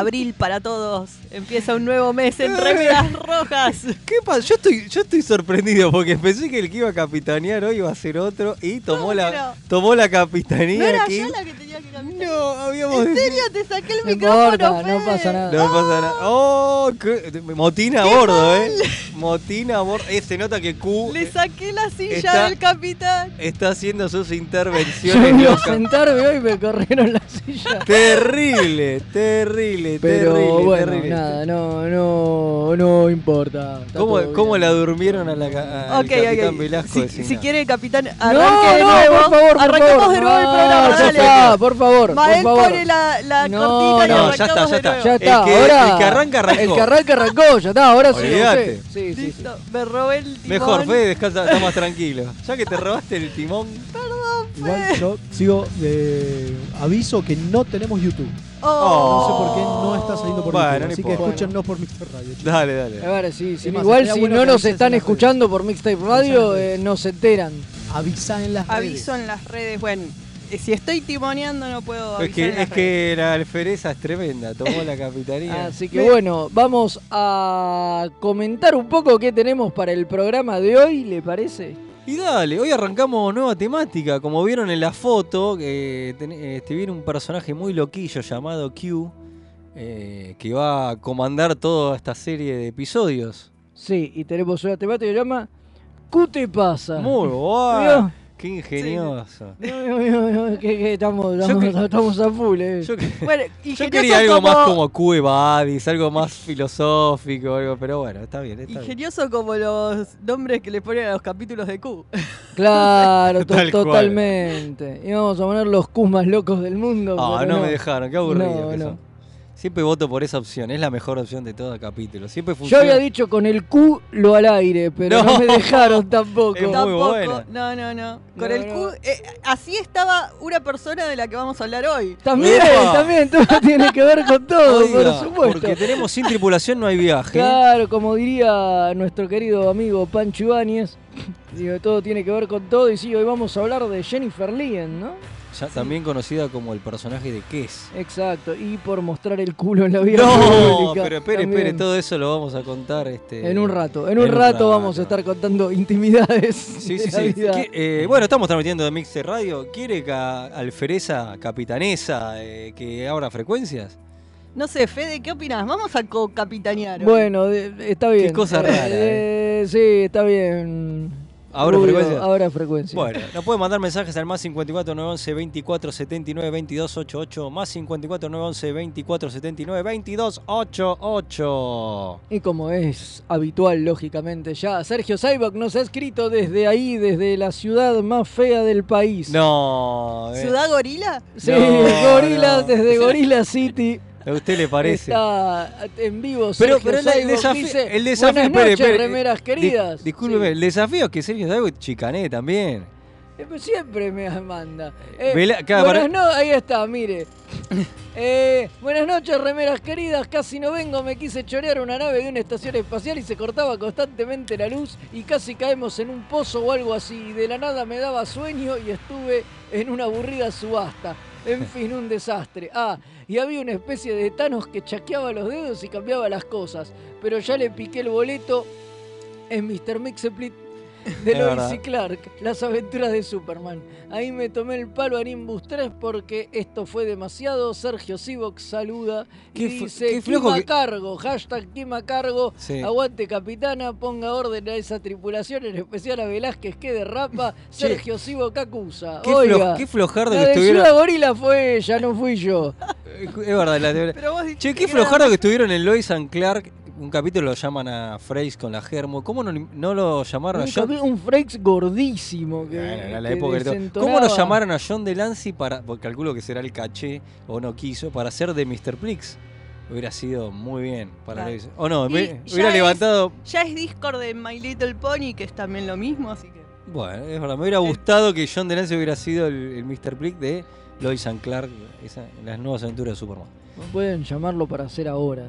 abril para todos. Empieza un nuevo mes en remeras rojas. ¿Qué pasa? Yo estoy, yo estoy sorprendido porque pensé que el que iba a capitanear hoy iba a ser otro y tomó ¿Cómo la tomó la capitanía ¿No era aquí. yo la que tenía habíamos ¿En serio te saqué el No micrófono? importa, no pasa nada. No pasa nada. Oh, qué- motina a bordo, eh. Motina a bordo. Eh, se nota que Q Le saqué la silla Está- del capitán. está haciendo sus Yo intervenciones iba a locas. sentarme hoy y me corrieron la silla. Terrible, terrible, Pero terrible, bueno, terrible. nada, no, no, no importa. ¿Cómo, la durmieron a la al capitán ok. Velasco Si, si quiere, capitán, No, arranque de no, nuevo. por favor, por Arrancamos favor. de nuevo el No, programa. ya dale. está, por favor, Favor. pone la, la No, cortina y no, ya arrancamos está, ya de está. nuevo. Ya El está, que- ahora. el que arranca, arrancó. El que arranca, arrancó, ya está, ahora sí. Sí, sí, sí. Listo, me robé el timón. Mejor, Fede, descansa, está más tranquilo. Ya que te robaste el timón. Igual yo sigo de aviso que no tenemos YouTube. Oh. No sé por qué no está saliendo por Bueno, YouTube. Así que importa. escúchenos por Mr. Radio. chicos. Dale, dale. A ver, sí, sí. Igual si no nos están escuchando por Mixtape Radio, eh, no se enteran. Avisa en las redes. Aviso en las redes. Bueno, eh, si estoy timoneando no puedo avisar Es que, es que la alfereza es tremenda, tomó la capitanía. Así que bueno, vamos a comentar un poco qué tenemos para el programa de hoy, ¿le parece? Y dale, hoy arrancamos nueva temática. Como vieron en la foto, que ten- este, viene un personaje muy loquillo llamado Q, eh, que va a comandar toda esta serie de episodios. Sí, y tenemos una temática que se llama ¿Qué te pasa? Muy guay. Qué ingenioso. No, no, no, no, que, que estamos, estamos, que- estamos a full, eh. Yo, que- Bueno, yo quería algo como, más como Q Evadis, algo más filosófico, algo, pero bueno, está bien, está bien. Ingenioso como los nombres que le ponen a los capítulos de Q. Claro, to- cual. totalmente. Y vamos a poner los Qs más locos del mundo. Ah, pero no, me dejaron, qué aburrido No, que no. son. Siempre voto por esa opción, es la mejor opción de todo capítulo. Siempre Yo funciona. había dicho con el Q lo al aire, pero no, No. me dejaron tampoco. Es muy Tampoco. buena. No, no, no. Con No, el no. Q. eh, así estaba una persona de la que vamos a hablar hoy. También, Epa. también, todo tiene que ver con todo, Oiga, por supuesto. Porque tenemos sin tripulación no hay viaje. Claro, como diría nuestro querido amigo Pancho Ibáñez, digo, todo tiene que ver con todo. Y sí, hoy vamos a hablar de Jennifer Lien, ¿no? Ya también conocida como el personaje de Kes. Exacto, y por mostrar el culo en la vida No, pública. pero espere, también. espere, todo eso lo vamos a contar este, En un rato, en un, rato, vamos a estar contando intimidades Sí, de sí, la sí. vida. ¿Qui- eh, bueno, estamos transmitiendo de Mixer Radio. ¿Quiere que Alfereza, capitanesa, eh, que abra frecuencias? No sé, Fede, ¿qué opinas? Vamos a co-capitanear. Bueno, de- está bien. cosa rara, Eh, Sí, está bien. ¿Abro Rubio, frecuencias? Abra frecuencia. Bueno, nos pueden mandar mensajes al más 54 911 24 79 22 88, más 54 911 24 79 22 88. Y como es habitual, lógicamente, ya Sergio Saibak nos ha escrito desde ahí, desde la ciudad más fea del país. No, eh, ¿Ciudad Gorila? Sí, No, Gorila, no. desde Gorilla City. ¿A usted le parece? Está en vivo. Pero, Sergio pero el, Saibok desafío, dice, el desafío, Buenas noches, espere, remeras di- queridas. discúlpeme, Sí. el desafío es que Sergio David chicané también. Eh, pues Siempre me manda. Eh, Vela- claro, buenas para- no- ahí está, mire. Eh, buenas noches, remeras queridas. Casi no vengo, me quise chorear una nave de una estación espacial y se cortaba constantemente la luz y casi caemos en un pozo o algo así. De la nada me daba sueño y estuve en una aburrida subasta. En fin, un desastre. Ah, y había una especie de Thanos que chaqueaba los dedos y cambiaba las cosas. Pero ya le piqué el boleto en Mr. Mixeplit de Lois y Clark, las aventuras de Superman. Ahí me tomé el palo a Nimbus 3 porque esto fue demasiado. Sergio Sivox saluda y dice: qué flojo Kim a que- cargo, hashtag Kim a cargo. Sí. Aguante capitana, ponga orden a esa tripulación, en especial a Velázquez que derrapa. Sergio Sivox acusa. Qué, Oiga, flo- qué flojardo la que de estuviera. Ciudad Gorila fue ella, no fui yo. Es verdad, la- Pero vos dijiste Che, qué que flojardo que estuvieron en Lois and Clark. Un capítulo lo llaman a Freys con la Germo. ¿Cómo no, no lo llamaron Un, a John? un Frakes gordísimo. Que, Bueno, era la que época. ¿Cómo no llamaron a John Delancey para.? Porque calculo que será el caché, o no quiso, para ser de Mr. Plix. Hubiera sido muy bien para Claro. O no, me- hubiera es- levantado. Ya es Discord de My Little Pony, que es también lo mismo, así que. Bueno, es verdad. Me hubiera gustado que John Delancey hubiera sido el, el Mr. Plix de Lois and Clark, esa- las nuevas aventuras de Superman. Pueden llamarlo para hacer ahora,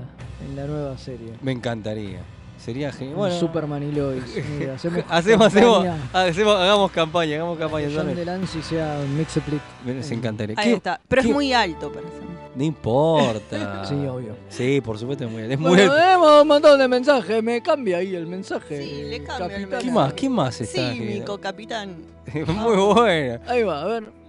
en la nueva serie. Me encantaría. Sería genial. Bueno, Superman y Lois. Mira, hacemos, hacemos, hacemos, campaña. hacemos- hagamos campaña, hagamos campaña. John ¿sabes? Delancey sea Mixeplit. Me- Se encantaría. Ahí ¿Qué- está. Pero qué- es muy alto para ser. No importa. Sí, obvio. Sí, por supuesto, es muy, es muy Bueno, tenemos un montón de mensajes. Me cambia ahí el mensaje. Sí, le cambio el mensaje. ¿Quién más? ¿Quién más está? Cínico, capitán. muy buena. Ahí va, a ver.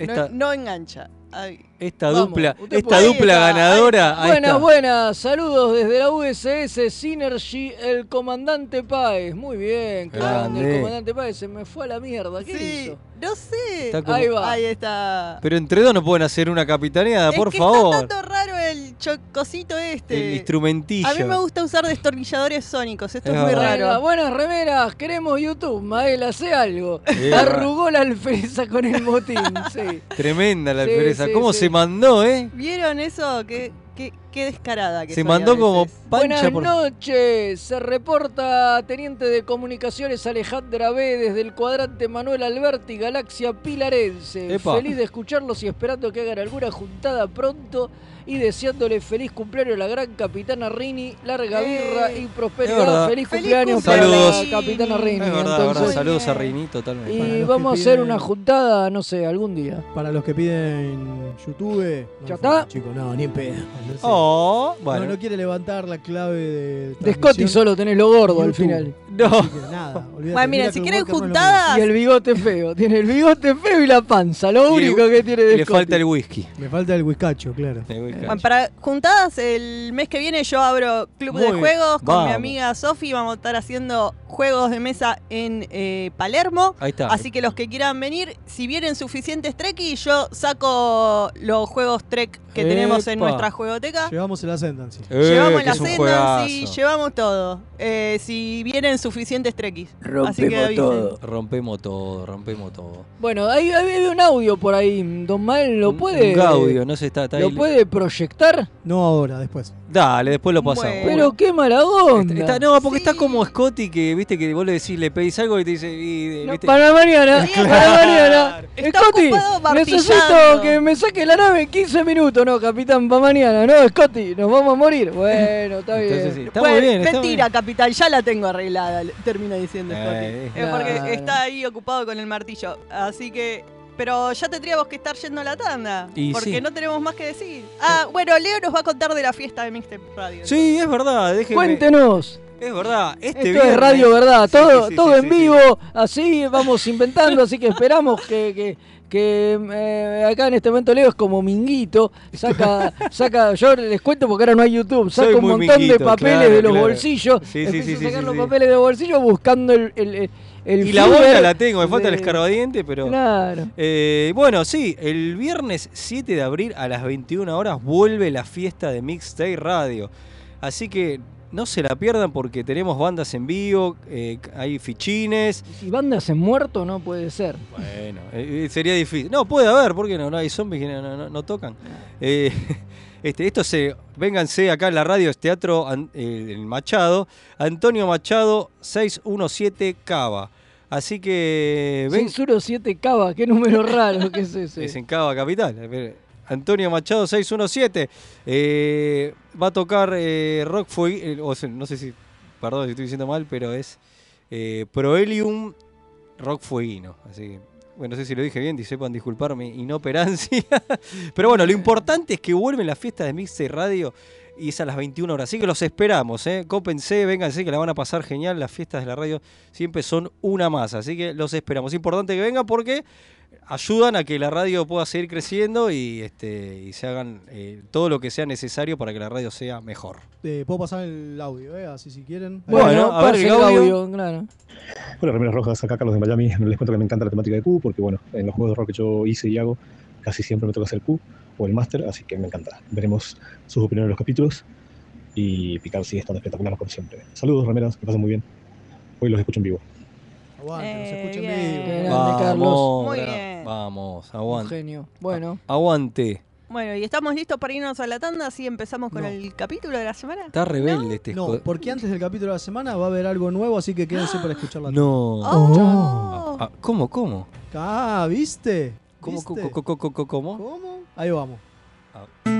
Esta, No, no engancha. Ay. esta Vamos, dupla, esta puede- dupla está, ganadora. ahí Buenas, está. buenas. Saludos desde la USS Synergy, el comandante Páez. Muy bien, grande. El comandante Páez se me fue a la mierda. ¿Qué Sí, hizo? no sé. Como- Ahí va. Ahí está. Pero entre dos no pueden hacer una capitaneada, es por que favor. Chocosito este. El instrumentillo. A mí me gusta usar destornilladores sónicos. Esto Es es, muy raro. buenas remeras, queremos YouTube. Mael, hace algo. Arrugó la alfereza con el motín. Sí. Tremenda la Sí, alfereza. sí, ¿Cómo sí. se mandó, eh? ¿Vieron eso? Qué, qué, qué descarada que Se soy mandó a como pancha Buenas por. noches, se reporta Teniente de Comunicaciones Alejandra B desde el cuadrante Manuel Alberti, Galaxia Pilarense. Epa. Feliz de escucharlos y esperando que hagan alguna juntada pronto y deseándole feliz cumpleaños a la gran capitana Rini, larga Eh, birra y prosperidad. Feliz Feliz cumpleaños cumpleaños, para la capitana Rini. Es verdad, entonces, Saludos a. Rini, totalmente. y vamos a hacer piden- una juntada, no sé, algún día. Para los que piden YouTube. No, ¿Ya está? Chicos, no, ni en pedo. No, sé. Oh, No, bueno. no quiere levantar la clave de. De. Scotty solo tenés lo gordo al final. No. Así que nada, olvídate. Bueno, miren, Mira si quieren juntadas- Y el bigote feo. Tiene el bigote feo y la panza. Lo el- único que tiene de Le Scotty. falta el whisky. Me falta el whiskacho, claro. El. Bueno, para juntadas, el mes que viene yo abro club Muy de bien. juegos con mi amiga Sofi. Vamos a estar haciendo juegos de mesa en eh, Palermo. Ahí está. Así que los que quieran venir, si vienen suficientes Trekkies, yo saco los juegos Trek que tenemos en nuestra juegoteca. Llevamos el Ascendancy. Eh, llevamos un Ascendancy, llevamos todo. Eh, si vienen suficientes Trekkies. Así que Rompemos todo. Rompemos todo, rompemos todo. Bueno, hay un audio por ahí. Don Mael, ¿lo puede. Un gaudio, no sé, está, está ¿Lo ahí. puede proyectar? No ahora, después. Dale, después lo pasamos. Bueno. Pero qué mala onda. Está- está- no, porque Sí. está como Scotty que, viste, que vos le decís, le pedís algo y te dice, y, No, ¿viste? para mañana, Claro. para mañana. Está Scotty, necesito que me saque la nave en 15 minutos. No, capitán, para mañana. No, Scotty, nos vamos a morir. Bueno, está bien. Entonces, sí, está Bueno, muy bien. está mentira, muy capitán, ya la tengo arreglada, le- termina diciendo Eh, Scotty. Es porque claro. está ahí ocupado con el martillo. Así que. Pero ya tendríamos que estar yendo a la tanda. Y porque sí. no tenemos más que decir. Ah, bueno, Leo nos va a contar de la fiesta de Mixtape Radio. Sí, es verdad, déjeme. Cuéntenos. Es verdad, este Esto viernes- es radio, ¿verdad? Sí, todo sí, sí, todo sí, en sí, vivo, así vamos inventando, así que esperamos que, que, que, eh, acá en este momento Leo es como minguito, saca, saca, yo les cuento porque ahora no hay YouTube, saca Soy un montón de papeles claro, de los claro. bolsillos, Sí, sí, sí, sacar los papeles de bolsillos buscando el, el, el, el Y la bolsa la tengo, me falta el escarbadiente, pero. Claro. Eh, bueno, sí, el viernes 7 de abril a las 21 horas vuelve la fiesta de Mixtape Radio. Así que no se la pierdan porque tenemos bandas en vivo, eh, hay fichines. Si bandas en muerto no puede ser. Bueno, eh, eh, sería difícil. No, puede haber, ¿por qué no? No hay zombies que no, no- no- no tocan. Eh, este, esto se. Vénganse acá en la radio, es Teatro el Machado. Antonio Machado 617 Cava. Así que. ven- 617 Cava, qué número raro que es ese. Es en Cava Capital. Antonio Machado 617. Eh, va a tocar eh, Rock Fue. o sea, no sé si. Perdón si estoy diciendo mal, pero es eh, Proelium Rock Fueguino. Así que. Bueno, no sé si lo dije bien, sepan disculpar mi inoperancia. pero bueno, lo importante es que vuelven las fiestas de Mixtape Radio y es a las 21 horas. Así que los esperamos, ¿eh? Cópense, vénganse, que la van a pasar genial. Las fiestas de la radio siempre son una más. Así que los esperamos. Es importante que vengan porque ayudan a que la radio pueda seguir creciendo y, este, y se hagan eh, todo lo que sea necesario para que la radio sea mejor. Eh, Puedo pasar el audio, ¿eh? Así si quieren. Bueno, Bueno, a ver, pase el el audio. audio, claro. Hola, Remeras Rojas, acá Carlos de Miami. Les cuento que me encanta la temática de Q, porque bueno, en los juegos de rol que yo hice y hago, casi siempre me toca hacer Q o el Master, así que me encanta. Veremos sus opiniones en los capítulos y Picar sigue estando espectacular como siempre. Saludos, Remeras, que pasen muy bien. Hoy los escucho en vivo. Aguante, nos Eh, escuchen bien. vivo. Qué grande, Carlos. Muy gra- bien. Vamos, Un aguante. genio. Bueno, Aguante. Bueno, y estamos listos para irnos a la tanda, así empezamos con No. el capítulo de la semana. Está rebelde este No, jo- porque antes del capítulo de la semana va a haber algo nuevo, así que quédense para escuchar la No. Oh. Ah, ¿Cómo, cómo? Ah, ¿viste? ¿Cómo, ¿Viste? co- co- co- cómo? ¿Cómo? Ahí vamos. Ah.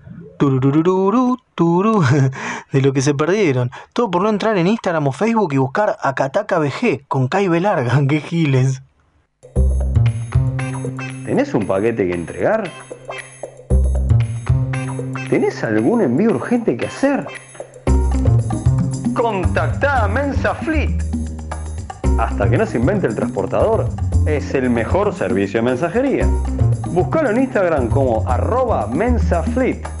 tururururu. De lo que se perdieron. Todo por no entrar en Instagram o Facebook y buscar Akataka BG con Kai Larga. ¡Qué giles! ¿Tenés un paquete que entregar? ¿Tenés algún envío urgente que hacer? Contactá a Mensa Fleet. Hasta que no se invente el transportador, es el mejor servicio de mensajería. Búscalo en Instagram como arroba mensafleet.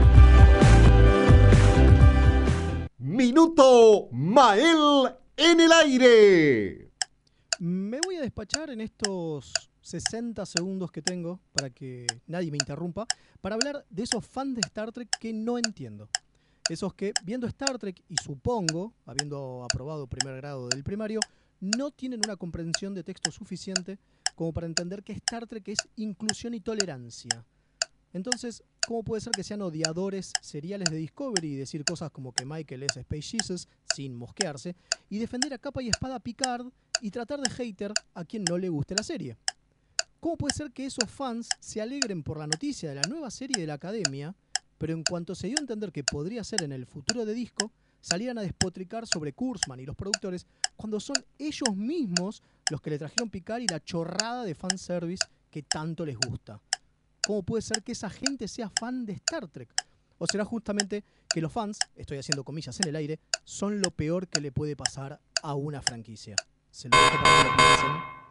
Minuto Mael en el aire. Me voy a despachar en estos 60 segundos que tengo para que nadie me interrumpa para hablar de esos fans de Star Trek que no entiendo. Esos que, viendo Star Trek y supongo, habiendo aprobado primer grado del primario, no tienen una comprensión de texto suficiente como para entender que Star Trek es inclusión y tolerancia. Entonces, ¿cómo puede ser que sean odiadores seriales de Discovery y decir cosas como que Michael es Space Jesus sin mosquearse y defender a capa y espada a Picard y tratar de hater a quien no le guste la serie? ¿Cómo puede ser que esos fans se alegren por la noticia de la nueva serie de la Academia, pero en cuanto se dio a entender que podría ser en el futuro de disco, salieran a despotricar sobre Kurzman y los productores cuando son ellos mismos los que le trajeron Picard y la chorrada de fanservice que tanto les gusta? Cómo puede ser que esa gente sea fan de Star Trek. O será justamente que los fans, estoy haciendo comillas en el aire, son lo peor que le puede pasar a una franquicia. Se lo dejo para lo.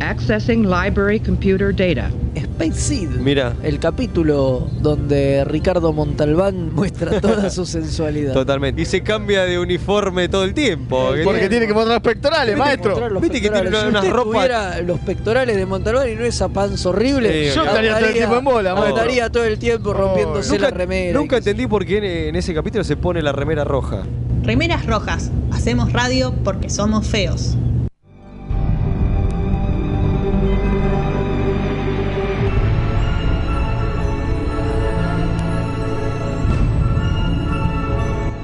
Accessing library computer data. Space Seed. Mira. El capítulo donde Ricardo Montalbán muestra toda su sensualidad. Totalmente. Y se cambia de uniforme todo el tiempo. Porque tiene que mostrar los pectorales, Mostrar maestro. los Viste que tiene una- si unas usted ropas- tuviera los pectorales de Montalbán y no esa panza horrible, Sí, Yo estaría todo el tiempo en bola, maestro. Estaría todo el tiempo rompiéndose la remera. Nunca entendí por qué en, en ese capítulo se pone la remera roja. Remeras rojas. Hacemos radio porque somos feos.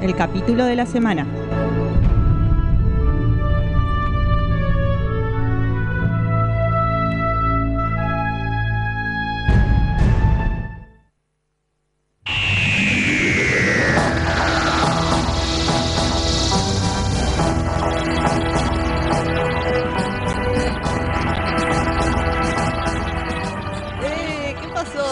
El capítulo de la semana. Eh.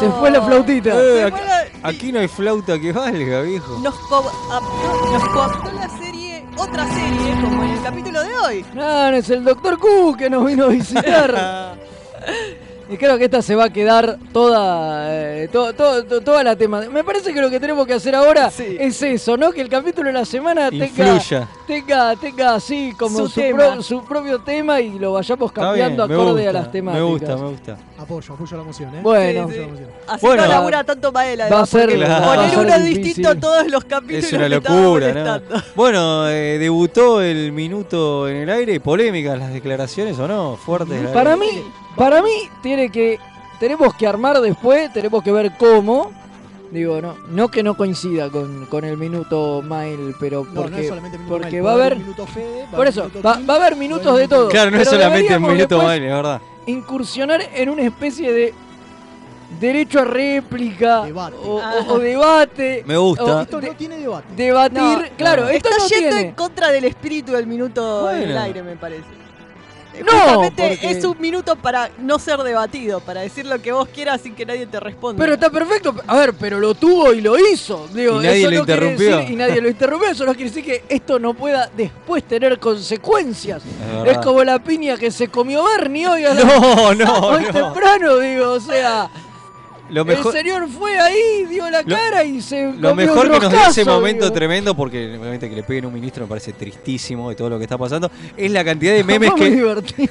Se fue la flautita. Eh, Se aquí, no hay flauta que valga, viejo. Nos, coaptó, nos coaptó la serie, otra serie, como en el capítulo de hoy. No, no es el Doctor Q que nos vino a visitar. y creo que esta se va a quedar toda, eh, to- to- to- toda la tema. Me parece que lo que tenemos que hacer ahora es eso, ¿no? Que el capítulo de la semana tenga, Influya. tenga, tenga así como Su su, pro- su propio tema y lo vayamos bien, cambiando me acorde gusta, a las temáticas. Me gusta, me gusta. Apoyo, apoyo la moción, ¿eh? Bueno. La moción. Así Bueno. no labura tanto Maela. Va a ser- Claro. va a Poner uno distinto a todos los capítulos Es una locura, ¿no? Bueno, eh, debutó el minuto en el aire. Polémicas las declaraciones o no, fuertes. Para verdad. mí, para mí tiene que tenemos que armar después, tenemos que ver cómo. Digo, no, no que no coincida con, con el minuto Mail, pero No, no porque, es solamente minuto porque Mail, va a haber un minuto Fede, va por eso va, va a haber minutos de todo. Claro, no es solamente un deberíamos minuto baile, es verdad. Incursionar en una especie de derecho a réplica Debate. o, o- o debate. Me gusta. o Esto de- no tiene debate. debatir, No, claro, no. esto Está no yendo tiene. en contra del espíritu del minuto en el Bueno. aire, me parece. No, Justamente porque- es un minuto para no ser debatido, para decir lo que vos quieras sin que nadie te responda. Pero está perfecto. A ver, pero lo tuvo y lo hizo. Digo, Y nadie eso lo no quiere interrumpió. decir- y nadie lo interrumpió. Eso no quiere decir que esto no pueda después tener consecuencias. Es como la piña que se comió Bernie hoy a la- No, no, hoy no. temprano, digo. O sea, Lo mejor, el señor fue ahí, dio la Lo- cara y se lo mejor que nos dio ese momento digo. tremendo, porque obviamente que le peguen a un ministro me parece tristísimo de todo lo que está pasando, es la cantidad de memes que. divertido.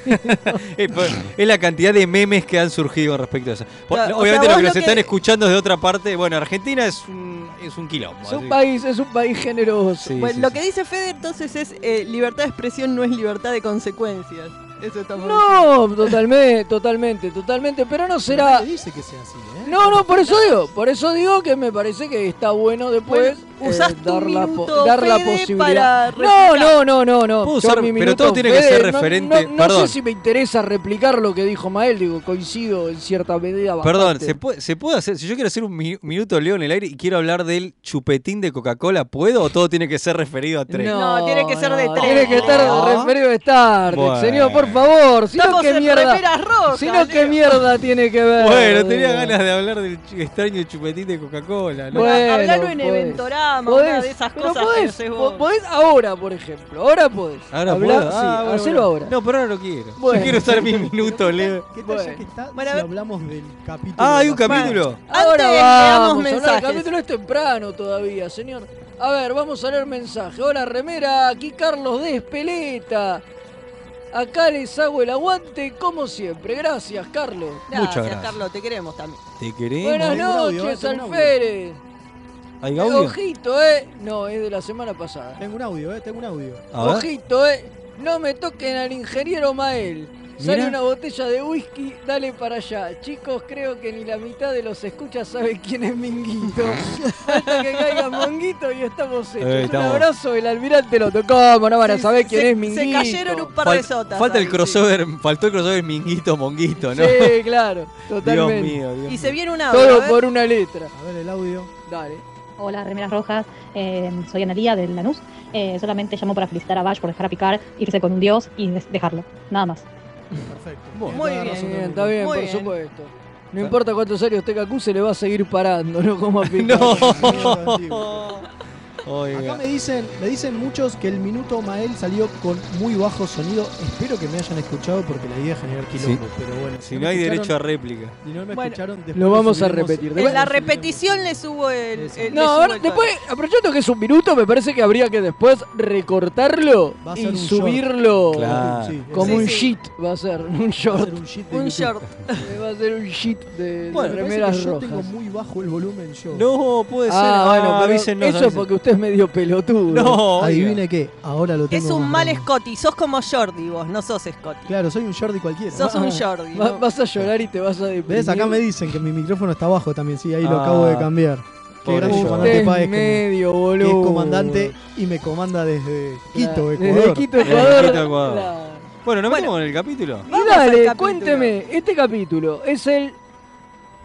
Es la cantidad de memes que han surgido respecto a eso. Claro, o obviamente sea, que nos que- están escuchando es de otra parte. Bueno, Argentina es un, es un quilombo. Es un así. país, es un país generoso. Sí, bueno, sí, lo sí. que dice Fede entonces es eh, libertad de expresión no es libertad de consecuencias. Eso está muy No, totalmente, totalmente, totalmente. Pero no será. Nadie dice que sea así, ¿eh? No, no, por eso digo, por eso digo que me parece que está bueno después Bueno, usás eh, tu dar, la, po- minuto, dar la posibilidad. para No, no, no, no, no. Puedo usar- mi pero minuto, todo tiene que Fede, ser no- referente- No, no perdón. sé si me interesa replicar lo que dijo Mael, digo, coincido en cierta medida. Perdón, bastante. ¿se puede, ¿se puede hacer? Si yo quiero hacer un mi- minuto Leo en el aire y quiero hablar del chupetín de Coca-Cola, ¿puedo o todo tiene que ser referido a tres? No, tiene que ser de tres. Tiene que estar No. referido a Star Trek, Bueno. señor, por favor. Si no, ¿qué mierda? Si no, ¿qué mierda tiene que ver? Bueno, tenía ganas de hablar del extraño chupetín de Coca-Cola. ¿no? Bueno, Hablalo en podés. Eventorama, Podés, una de esas pero cosas podés, que haces vos. po- podés ahora, por ejemplo. Ahora podés. Ahora Hablar- puedo. Sí, Ah, bueno, hacelo bueno. ahora. No, pero ahora no quiero. Bueno. Yo quiero usar mi minuto, Leo. ¿Qué tal ya Bueno. que está si hablamos del capítulo? Ah, hay de un capítulo. Ahora vamos. hablar. El mensajes. capítulo es temprano todavía, señor. A ver, vamos a leer mensaje. Hola, remera. Aquí Carlos de Espeleta. Acá les hago el aguante como siempre. Gracias, Carlos. Gracias, Muchas gracias. Carlos, te queremos también. ¿Te queremos? Buenas noches. Alférez. ¿Hay audio? Ojito, eh. No, es de la semana pasada. Tengo un audio, ¿eh? Tengo un audio. Ojito, eh. No me toquen al ingeniero Mael. Sale una botella de whisky, dale para allá. Chicos, creo que ni la mitad de los escuchas sabe quién es Minguito. Hasta que caiga Monguito y estamos hechos. Eh, estamos. Un abrazo, el almirante lo tocó. ¿Cómo no van a Sí, saber quién se- es Minguito? Se cayeron un par Fal- de sotas. falta el crossover, faltó el crossover Minguito Monguito, ¿no? Sí, claro, Dios totalmente. mío, Dios sí. Y mío. se viene un audio. a Todo ver. por una letra. A ver el audio. Dale. Hola, Remeras Rojas. Eh, soy Analía del Lanús. Eh, solamente llamo para felicitar a Bash por dejar a Picar, irse con un dios y dejarlo. Nada más. Perfecto. Muy bien, está bien, Muy por bien. supuesto. No importa cuántos años tenga Q, se le va a seguir parando, no como a Picard. Oiga. Acá me dicen, me dicen muchos que el minuto Mael salió con muy bajo sonido. Espero que me hayan escuchado porque la idea es generar quilombo. Sí. Pero bueno, Si no hay derecho a réplica. Si no me Bueno, escucharon, después Lo vamos a repetir. En Después- la repetición le subo el. No, subo a ver, el después, aprovechando que es un minuto, me parece que habría que después recortarlo Va a ser y subirlo Claro. Sí, como Sí, un sí. sheet, va a ser, un short. un sheet de Un YouTube. short. Eh, va a ser un sheet de, Bueno, de Me remeras que yo tengo muy bajo el volumen yo. No, puede ser. Ah, bueno, pero avísennos, eso porque usted es medio pelotudo. No. Adivine qué, ahora lo tengo. Es un más mal grande. Scotty, sos como Jordi vos, no sos Scotty. Claro, soy un Jordi cualquiera. Sos un Jordi. Va- ¿no? Vas a llorar y te vas a deprimir. ¿Ves? Acá me dicen que mi micrófono está bajo también, sí, ahí lo Ah, acabo de cambiar. Qué pobre gran Jordi. comandante Usted es Páez que, me- medio que boludo. es comandante y me comanda desde Quito, Desde Ecuador. Quito, Desde Ecuador. Quito, Ecuador. Claro. Bueno, ¿nos Bueno. metemos en el capítulo? Y Vamos al dale, capítulo. cuénteme, este capítulo es el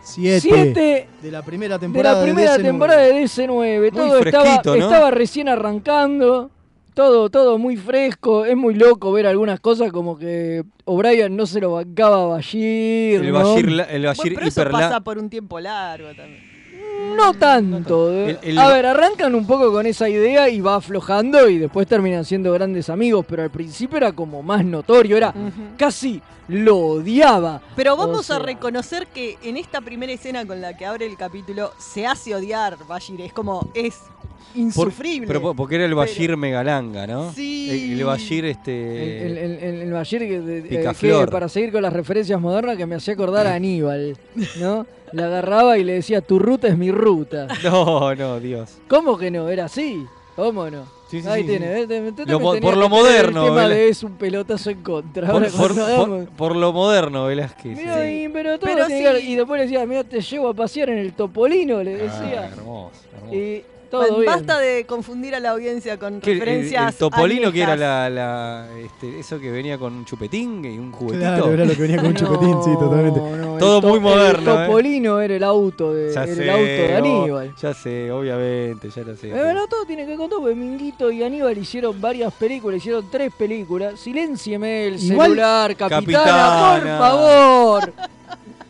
Siete, 7 de la primera de temporada. la primera DC9. temporada de DC9. Todo estaba, ¿no? estaba recién arrancando. Todo, todo muy fresco. Es muy loco ver algunas cosas como que O'Brien no se lo bancaba a Bashir. El ¿no? Bashir, el Bueno, Bashir pero eso pasa por un tiempo largo también. No tanto. eh. El- el- A ver, arrancan un poco con esa idea y va aflojando y después terminan siendo grandes amigos, pero al principio era como más notorio, era casi lo odiaba. Pero O vamos sea, a reconocer que en esta primera escena con la que abre el capítulo se hace odiar Bashir. Es como, es Por- insufrible. pero po- porque era el Bashir Megalanga, ¿no? Sí. El, el Bashir, este. El, el, el- el Bashir que, para seguir con las referencias modernas que me hacía acordar a Aníbal, ¿no? La agarraba y le decía, tu ruta es mi ruta. No, no, Dios. ¿Cómo que no? ¿Era así? ¿Cómo no? Sí, sí, Ahí sí, tiene, sí. ¿ves? Te- te- te Lo por lo moderno, El tema de es un pelotazo en contra. Por, Ahora por- por- por lo moderno, Velázquez. Mirá, sí. y- pero todo Pero que. Y después le decía, mira, te llevo a pasear en el Topolino, le Ah, decía. hermoso, hermoso. y todo Bueno, bien. basta de confundir a la audiencia con ¿Qué, el- referencias. el, Topolino que era la, la- este, eso que venía con un chupetín y un juguetito. Claro, era lo que venía con un chupetín, sí, totalmente. No, el Todo to- muy moderno, El ¿eh? Topolino era el auto de, Ya era sé, el auto de oh, Aníbal. ya sé, obviamente, ya lo sé. Eh, Bueno, todo tiene que contar porque Minguito y Aníbal hicieron varias películas, hicieron tres películas. Siléncieme el Igual- celular, capitana, Capitana. por favor.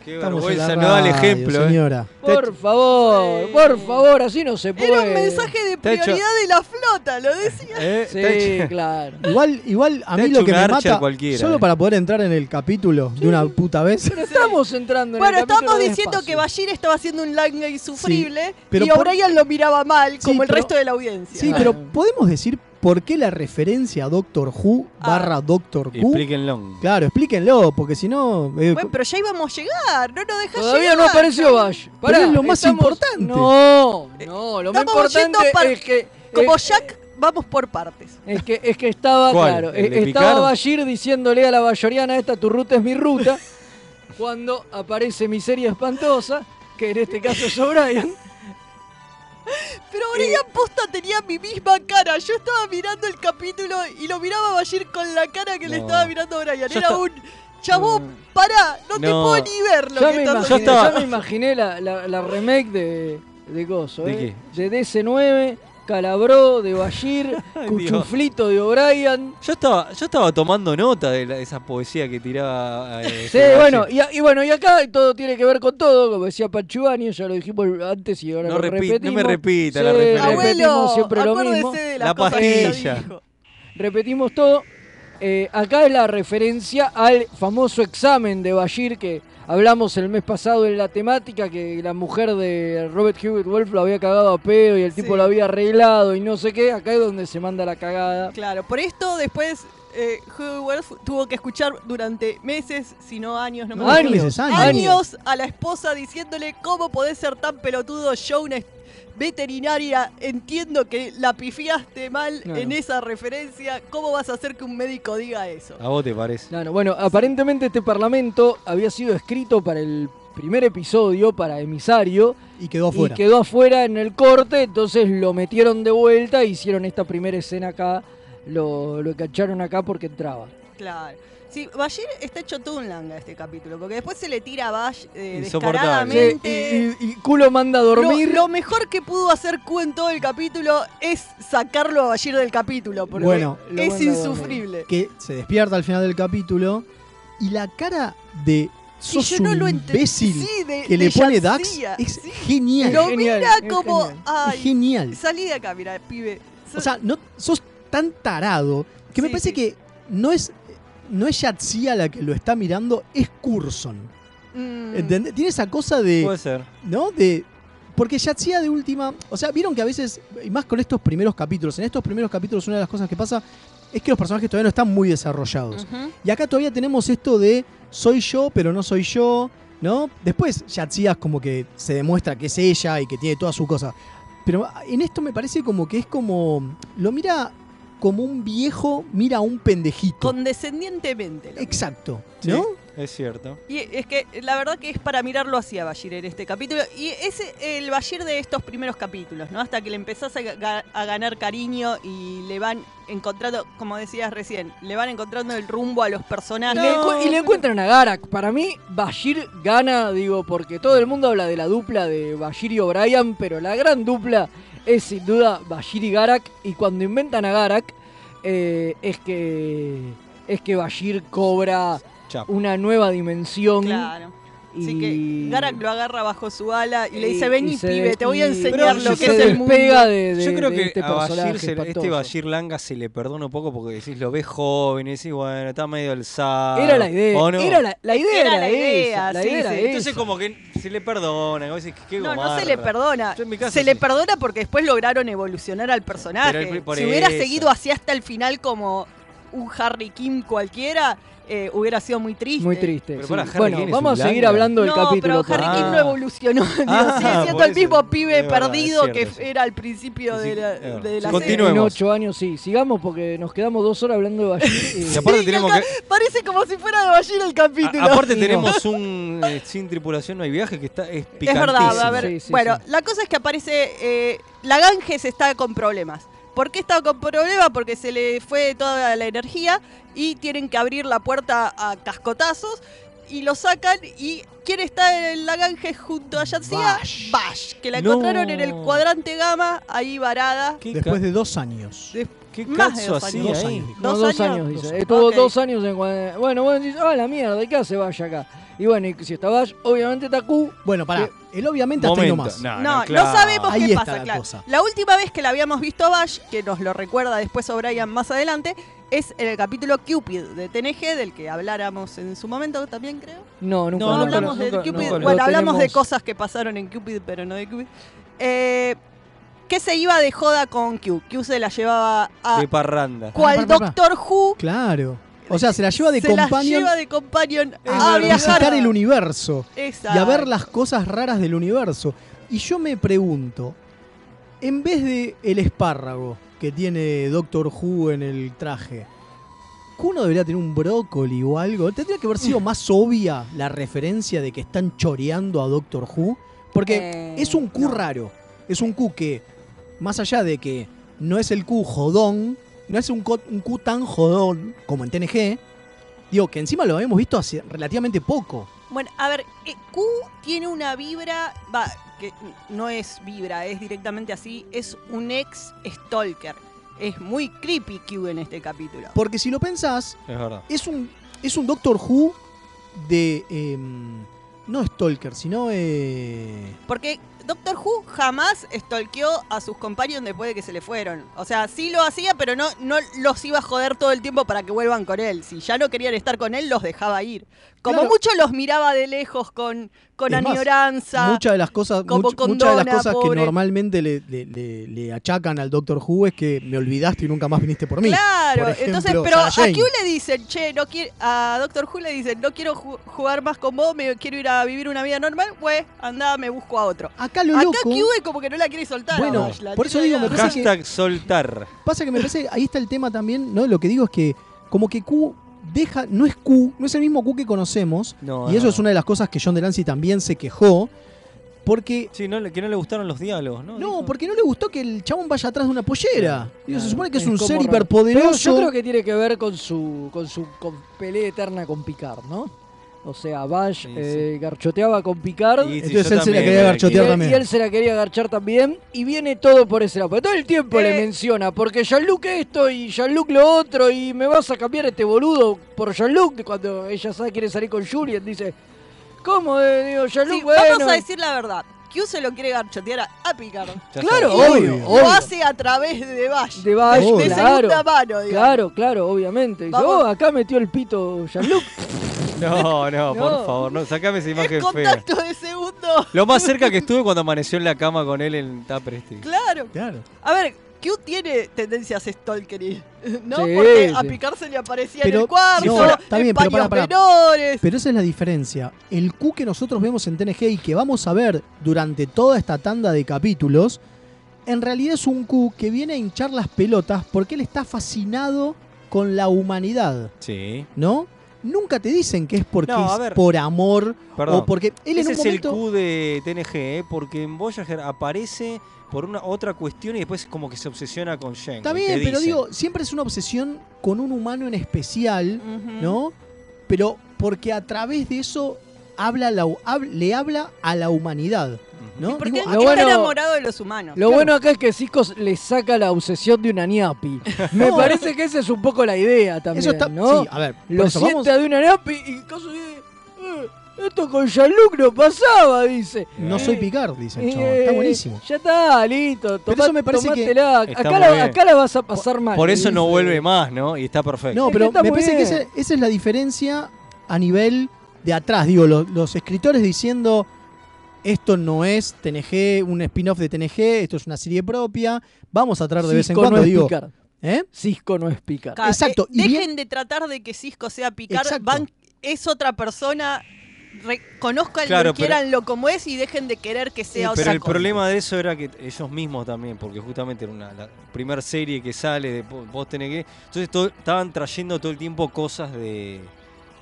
Qué Estamos vergüenza, no da el ejemplo. eh. señora. Por favor, por favor, así no se puede. Era un mensaje de prioridad de la flota, lo decía. Eh, Sí, claro. Igual, igual a mí lo que me mata, cualquiera, solo eh. para poder entrar en el capítulo de una puta vez, Pero estamos entrando en Bueno, el capítulo estábamos de diciendo que Bashir estaba haciendo un langa insufrible pero y por- O'Brien lo miraba mal, Sí, como el pero- resto de la audiencia. Sí, pero ¿podemos decir por qué la referencia a Doctor Who Ah. barra Doctor Q? Explíquenlo. Claro, explíquenlo, porque si no... eh, Bueno, pero ya íbamos a llegar, no nos dejas Todavía llegar. no apareció Bash. Pero es lo más estamos- importante. No, no, lo más importante par- es que Como es- Jack, vamos por partes. Es que, es que estaba, ¿Cuál? claro, ¿El de eh, estaba? Bashir diciéndole a la bayoriana esta, tu ruta es mi ruta, cuando aparece Miseria Espantosa, que en este caso es O'Brien. Pero O'Brien posta tenía mi misma cara. Yo estaba mirando el capítulo y lo miraba a Bashir con la cara que le estaba mirando a O'Brien. Ya Era está- un chabón, pará, no, te puedo ni ver lo Ya que me, estás imaginé, haciendo. ya me imaginé la, la- la remake de, de Gozo, ¿De ¿eh? de DC9, Calabró, de Bashir, Cuchuflito de O'Brien. Yo estaba, yo estaba tomando nota de, la- de esa poesía que tiraba. eh, Sí, bueno, y, bueno, y acá todo tiene que ver con todo, como decía Pachubani, ya lo dijimos antes y ahora No lo repi- no me repetimos. repita la Sí, referencia. repetimos Abuelo, siempre lo mismo. de La pastilla. Repetimos todo. Eh, acá es la referencia al famoso examen de Bashir que hablamos el mes pasado en la temática, que la mujer de Robert Hewitt Wolf lo había cagado a pedo y el tipo Sí. lo había arreglado y no sé qué. Acá es donde se manda la cagada. Claro, por esto después eh, Hugo Wolf tuvo que escuchar durante meses, si no años, no me No, años. años a la esposa diciéndole cómo podés ser tan pelotudo, yo una veterinaria, entiendo que la pifiaste mal en esa referencia, ¿cómo vas a hacer que un médico diga eso? A vos te parece. Claro, bueno, aparentemente este parlamento había sido escrito para el primer episodio, para emisario, y quedó afuera. y quedó afuera en el corte, entonces lo metieron de vuelta e hicieron esta primera escena acá, lo, lo cacharon acá porque entraba. Claro. Sí, Bashir está hecho todo un langa este capítulo, porque después se le tira a Bash eh, Insoportable. Sí, descaradamente. y, y- y culo manda a dormir. lo mejor que pudo hacer Q en todo el capítulo es sacarlo a Bashir del capítulo, porque Bueno, es insufrible. que se despierta al final del capítulo Y la cara de sos yo no un lo imbécil sí, de- que de le pone Dax es genial. Lo genial, mira es como. genial. Ay, Es genial. Salí de acá, mira, pibe. O sea, no, sos tan tarado que me parece sí. que no es no es Yatsia la que lo está mirando, es Curson. Mm, ¿Entendés? Tiene esa cosa de. Puede ser. ¿No? De. Porque Yatsia de última. O sea, vieron que a veces, y más con estos primeros capítulos, en estos primeros capítulos una de las cosas que pasa es que los personajes todavía no están muy desarrollados. Y acá todavía tenemos esto de soy yo, pero no soy yo, ¿no? Después Yatsia es como que se demuestra que es ella y que tiene toda su cosa. Pero en esto me parece como que es como. Lo mira como un viejo mira a un pendejito. Condescendientemente. lo- Exacto, Sí, ¿no? es cierto. Y es que la verdad que es para mirarlo así a Bashir en este capítulo. Y es el Bashir de estos primeros capítulos, ¿no? Hasta que le empezás a, ga- a ganar cariño y le van encontrando, como decías recién, le van encontrando el rumbo a los personajes. le, y le encuentran a Garak. Para mí, Bashir gana, digo, porque todo el mundo habla de la dupla de Bashir y O'Brien, pero la gran dupla es sin duda Bashir y Garak. Y cuando inventan a Garak, eh, es que es que Bashir cobra una nueva dimensión. Claro. Y... Así que Garak lo agarra bajo su ala y le y- dice, vení pibe, te voy a enseñar lo se que es el mundo. de, de- Yo creo de que este a Bashir, se- este. Bashir Langa se le perdona un poco porque decís, lo ves joven y decís, bueno, está medio alzado. Era la idea. ¿o no? Era la, la idea Era era, la esa, idea, la sí, idea era sí. esa. Entonces como que se le perdona. vos decís, qué No, no se le perdona. Caso se le perdona porque después lograron evolucionar al personaje. El- si hubiera seguido así hasta el final como un Harry Kim cualquiera, eh, hubiera sido muy triste. Muy triste. Pero sí. para, Harry bueno, King vamos a seguir hablando del no, capítulo. pero Harry Kim no evolucionó. Digo, Ah, sigue siendo el mismo pibe Es perdido que era al principio Sí, de la, de la Sí, serie. En Continuemos. ocho años, sí. Sigamos porque nos quedamos dos horas hablando de Bashir. y- Y aparte Sí, tenemos que... Parece como si fuera de Bashir el capítulo. a- aparte tenemos un eh, sin tripulación no hay viaje que está es Es picantísimo. verdad, a ver. Sí, sí, bueno, sí. la cosa es que aparece. Eh, la Ganges está con problemas. ¿Por qué está con problemas? Porque se le fue toda la energía y tienen que abrir la puerta a cascotazos y lo sacan. ¿Y quién está en la Ganges junto a Yatsia? Bash. Bash, que la No. encontraron en el cuadrante gamma, ahí varada. ¿Qué, Después de dos años. De- qué más de dos años. Dos ahí? años. No, ¿Dos dos años? años, dice. Dos- Estuvo dos años en Bueno, bueno, dice, ah, la mierda, ¿y qué hace Bash acá? Y bueno, y si está Bash, obviamente está Q. Bueno, pará. Él obviamente hasta ahí Momento. nomás. No, No, no, claro. sabemos Ahí qué está pasa, la claro. cosa. La última vez que la habíamos visto a Bash, que nos lo recuerda después O'Brien más adelante, es en el capítulo Cupid de TNG, del que habláramos en su momento también, creo. No, nunca. No, No, nunca- hablamos de nunca- Cupid. nunca bueno, hablamos de cosas que pasaron en Cupid, pero no de Cupid. Eh, que se iba de joda con Q. Q se la llevaba a De parranda. cual. Doctor Who. Claro. O sea, se la lleva de se la companion lleva de companion a a viajar. visitar el universo y a Exacto. ver las cosas raras del universo. Y yo me pregunto, en vez de el espárrago que tiene Doctor Who en el traje, ¿Q no debería tener un brócoli o algo? ¿Tendría que haber sido más obvia la referencia de que están choreando a Doctor Who? Porque Eh, es un Q no. raro. Es un Q que, más allá de que no es el Q jodón, no es un, Q tan jodón como en TNG, digo que encima lo habíamos visto hace relativamente poco. Bueno, a ver, eh, Q tiene una vibra, va, que no es vibra, es directamente así, es un ex stalker. Es muy creepy Q en este capítulo. Porque si lo pensás, Es verdad. es un, es un Doctor Who de... em, no Stalker, sino... eh, Porque Doctor Who jamás stalkeó a sus compañeros después de que se le fueron. O sea, sí lo hacía, pero no, no los iba a joder todo el tiempo para que vuelvan con él. Si ya no querían estar con él, los dejaba ir. Como Claro. mucho los miraba de lejos con, con añoranza. Muchas de las cosas, como much- muchas de las cosas que normalmente le, le- le- le achacan al Doctor Who es que me olvidaste y nunca más viniste por mí. Claro, Por ejemplo, entonces, pero a. Q le dicen, che, no quiere, a Doctor Who le dicen, no quiero ju- jugar más con vos, me quiero ir a vivir una vida normal, pues anda, me busco a otro. Acá lo Acá loco... Q es como que no la quiere soltar. Bueno, la por eso digo, me que- Hashtag soltar. Pasa que me parece, ahí está el tema también, ¿no? Lo que digo es que como que Q deja, no es Q, no es el mismo Q que conocemos, No, y eso es una de las cosas que John Delancey también se quejó, porque... Sí, no, le- que no le gustaron los diálogos, ¿no? No, Dijo. porque no le gustó que el chabón vaya atrás de una pollera. Digo, se supone que es, un ser raro. hiperpoderoso. Pero yo creo que tiene que ver con su con su con pelea eterna con Picard, ¿no? O sea, Bash eh, garchoteaba con Picard. Sí, Entonces él se la quería garchotear y, él, también. y él se la quería garchar también. Y viene todo por ese lado. Porque todo el tiempo Eh. le menciona. Porque Jean-Luc esto y Jean-Luc lo otro. Y me vas a cambiar este boludo por Jean-Luc. Cuando ella sabe quiere salir con Julian, dice: ¿Cómo? Eh, digo, Jean-Luc, Sí, bueno. Vamos a decir la verdad. Q se lo quiere garchotear a, a Picard. Ya Claro, sabes. obvio, Lo obvio. hace a través de Bash. De Bash, de claro. segunda mano, digamos. Claro, claro, obviamente. Dice, Vamos. oh, acá metió el pito Jean-Luc. No, no, por favor, no, sacame esa imagen fea. Contacto de segundo. Lo más cerca que estuve cuando amaneció en la cama con él en Tapresti. Claro. Claro. A ver, Q tiene tendencias stalkery, ¿no? Sí, Porque a sí. Picard se le aparecía en el cuarto, no, está en bien, pero pará, pará. menores. Pero esa es la diferencia. El Q que nosotros vemos en TNG y que vamos a ver durante toda esta tanda de capítulos, en realidad es un Q que viene a hinchar las pelotas porque él está fascinado con la humanidad, Sí. ¿no? Nunca te dicen que es porque No, es por amor Perdón. o porque él en Ese es el Q de TNG, ¿eh? porque en Voyager aparece por una otra cuestión y después como que se obsesiona con Shen. Está bien, pero digo, siempre es una obsesión con un humano en especial, ¿no? Pero porque a través de eso habla la, hab- le habla a la humanidad, ¿no? Está bueno- enamorado de los humanos. Lo bueno acá es que Cisco le saca la obsesión de una ñapi. Me No. parece que esa es un poco la idea también, Eso está- ¿no? sí, a ver, Lo eso sienta vamos- de una ñapi y caso dice, "Eh, esto con Jean-Luc no pasaba, dice. No soy Picard, dice el Eh, chabón. Está buenísimo. Ya está, listo. Pero eso me parece que- Acá la, bien. acá la vas a pasar mal. Por eso no vuelve más, ¿no? Y está perfecto. No, pero me parece que esa, esa es la diferencia a nivel de atrás. Digo, los, los escritores diciendo esto no es TNG, un spin-off de TNG, esto es una serie propia. Vamos a traer de vez en Cisco cuando, no es digo. Picard. ¿Eh? Cisco no es Picard. Ca- Exacto, eh, y dejen bien- de tratar de que Cisco sea Picard. Van, es otra persona. Reconozcan Claro, lo pero- quieranlo como es y dejen de querer que sea Pero otra el cosa. problema de eso era que ellos mismos también, porque justamente era una, la primera serie que sale de po- vos tenés que. Entonces todo- estaban trayendo todo el tiempo cosas de,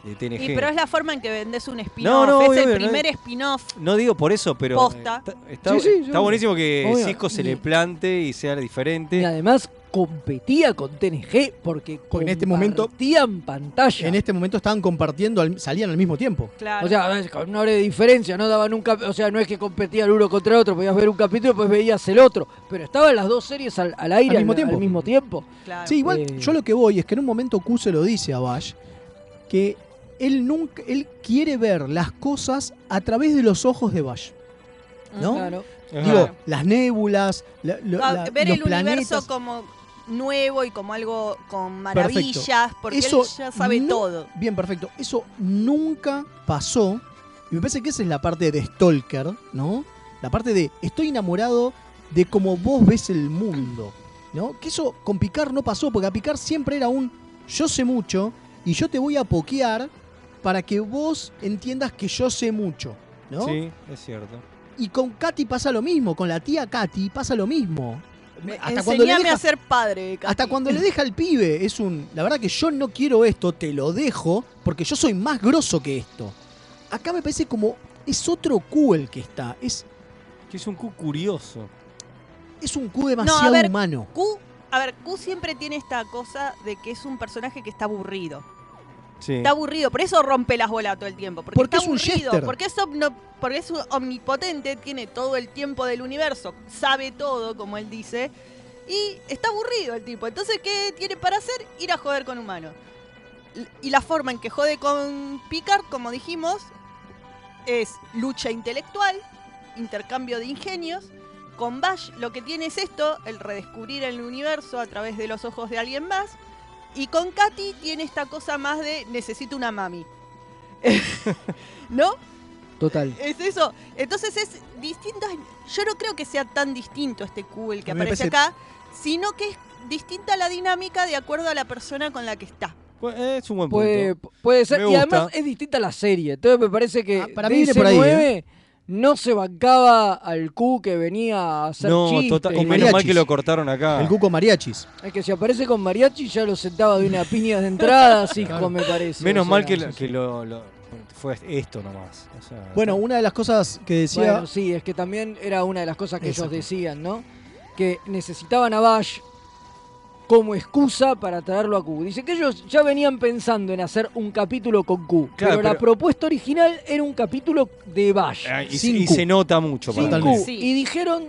de TNG. Y pero es la forma en que vendes un spin-off. No, no, es obvio, el obvio, primer spin-off. No digo por eso, pero. Posta. eh, Está, está- Sí, sí, sí, está obvio. buenísimo que Obvio. Cisco se Y- le plante y sea diferente. Y además competía con TNG porque Porque en este momento- compartían pantalla. En este momento estaban compartiendo, al- salían al mismo tiempo. Claro. O sea, con una hora de diferencia, no daban un cap- o sea, no es que competían uno contra el otro, podías ver un capítulo y después veías el otro, pero estaban las dos series al, al aire Al mismo tiempo. mismo tiempo. Claro. Sí, igual Eh. yo lo que voy es que en un momento Q se lo dice a Bash que él nunca él quiere ver las cosas a través de los ojos de Bash. ¿No? Claro. Digo, las nébulas, la- lo- Ah, la- ver los el planetas. universo como nuevo y como algo con Perfecto. maravillas, porque Eso él ya sabe todo. Bien, perfecto. Eso nunca pasó. Y me parece que esa es la parte de Stalker, ¿no? La parte de estoy enamorado de cómo vos ves el mundo, ¿no? Que eso con Picard no pasó, porque a Picard siempre era un yo sé mucho y yo te voy a pokear para que vos entiendas que yo sé mucho, ¿no? Sí, es cierto. Y con Katy pasa lo mismo, con la tía Katy pasa lo mismo. Me- Hasta cuando le Enseñame deja- a ser padre. Katy. hasta cuando le deja al pibe, es un. La verdad que yo no quiero esto, te lo dejo, porque yo soy más grosso que esto. Acá me parece como. Es otro Q el que está. Es, Que es un Q curioso. es un Q demasiado a ver, humano. Q, a ver, Q siempre tiene esta cosa de que es un personaje que está aburrido. Sí. Está aburrido, por eso rompe las bolas todo el tiempo. Porque, Porque está es un aburrido, jester. porque es, omno- porque es un omnipotente, tiene todo el tiempo del universo, sabe todo, como él dice, y está aburrido el tipo. Entonces, ¿qué tiene para hacer? Ir a joder con humanos. Y la forma en que jode con Picard, como dijimos, es lucha intelectual, intercambio de ingenios. Con Bash lo que tiene es esto, el redescubrir el universo a través de los ojos de alguien más. Y con Katy tiene esta cosa más de necesito una mami. ¿No? Total. Es eso. Entonces es distinto. Yo no creo que sea tan distinto este Q el que aparece parece- acá, sino que es distinta la dinámica de acuerdo a la persona con la que está. Pu- Es un buen Puede, punto. puede ser. Me Y además es distinta la serie. Entonces me parece que Ah, para mí viene por ahí, DC9 no se bancaba al Q que venía a hacer No, chistes. total. y menos mal que lo cortaron acá. El Q con mariachis. Es que si aparece con mariachi ya lo sentaba de una piña de entrada, Cisco, me parece. Menos O mal que, lo- que lo, lo- fue esto nomás. O sea, Bueno, una de las cosas que decía. Bueno, sí, es que también era una de las cosas que Exacto. ellos decían, ¿no? Que necesitaban a Bash como excusa para traerlo a Q. Dice que ellos ya venían pensando en hacer un capítulo con Q, Claro, pero, la propuesta original era un capítulo de Bash. Ah, y, sin y Q. se nota mucho. Sin para Q. Y dijeron,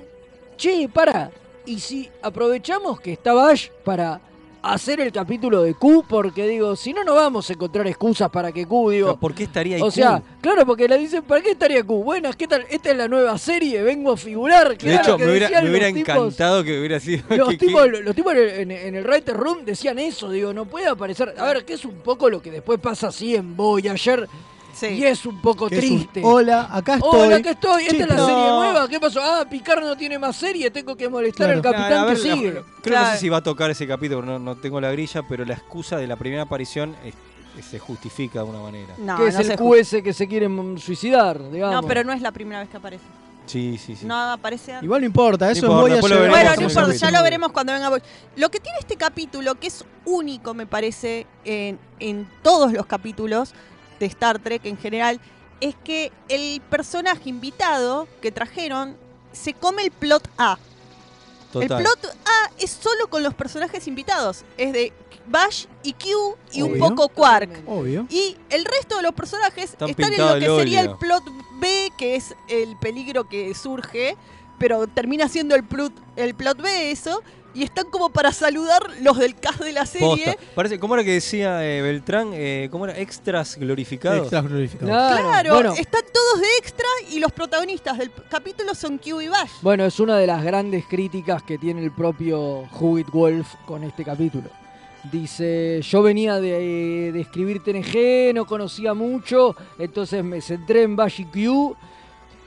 che, para, ¿y si aprovechamos que está Bash para hacer el capítulo de Q? Porque digo, si no, no vamos a encontrar excusas para que Q, digo... ¿Por qué estaría ahí O Q? sea, claro, porque le dicen, ¿para qué estaría Q? Bueno, ¿qué tal? Esta es la nueva serie, vengo a figurar. De Claro, hecho, que me hubiera, me hubiera tipos- encantado que hubiera sido. los que- que- tipos, los tipos en, en el writer room decían eso, digo, no puede aparecer. A ver, que es un poco lo que después pasa así en Voyager. Y es un poco Que es un, triste. Hola, acá estoy. Hola, acá estoy. Esta es la serie nueva. ¿Qué pasó? Ah, Picard no tiene más serie. Tengo que molestar Claro. al capitán Claro, ver, que la- sigue. Creo que no sé si va a tocar ese capítulo, no, no tengo la grilla, pero la excusa de la primera aparición es- se justifica de una manera. No, que es no el QS que se quiere suicidar, digamos. No, pero no es la primera vez que aparece. Sí, sí, sí. No aparece antes. Igual no importa, eso No importa, es veremos Bueno, en no importa, ya lo veremos cuando venga. Lo que tiene este capítulo, que es único, me parece, en, en todos los capítulos de Star Trek en general, es que el personaje invitado que trajeron se come el plot A. Total. El plot A es solo con los personajes invitados. Es de Bash y Q y un poco Quark. Obvio. Y el resto de los personajes Están están, en lo que sería el plot B, que es el peligro que surge, pero termina siendo el plot, el plot B eso, y están como para saludar los del cast de la serie. Posta. Parece, ¿Cómo era que decía eh, Beltrán? Eh, ¿Cómo era? ¿Extras glorificados? Extras glorificados. Claro, bueno. están todos de extra y los protagonistas del capítulo son Q y Bash. Bueno, es una de las grandes críticas que tiene el propio Hewitt Wolf con este capítulo. Dice, yo venía de, de escribir TNG, no conocía mucho, entonces me centré en Bash y Q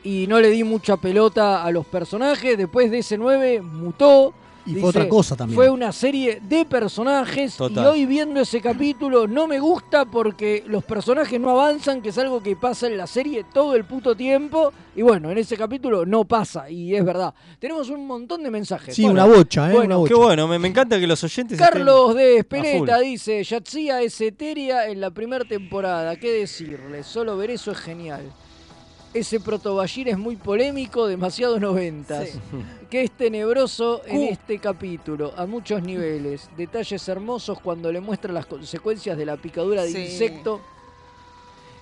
y no le di mucha pelota a los personajes. Después de ese 9 mutó. Y fue otra cosa también. Fue una serie de personajes Total. y hoy viendo ese capítulo no me gusta porque los personajes no avanzan, que es algo que pasa en la serie todo el puto tiempo. Y bueno, en ese capítulo no pasa y es verdad. Tenemos un montón de mensajes. Sí, Bueno, una bocha, ¿eh? bueno, una bocha. Qué bueno, me, me encanta que los oyentes Carlos de estén a Espeleta full. dice, Yatsia es etérea en la primera temporada, ¿qué decirle? Solo ver eso es genial. Ese protoballín es muy polémico, demasiado noventas. Sí. Que es tenebroso en este capítulo, a muchos niveles. Detalles hermosos cuando le muestra las consecuencias de la picadura de Sí. insecto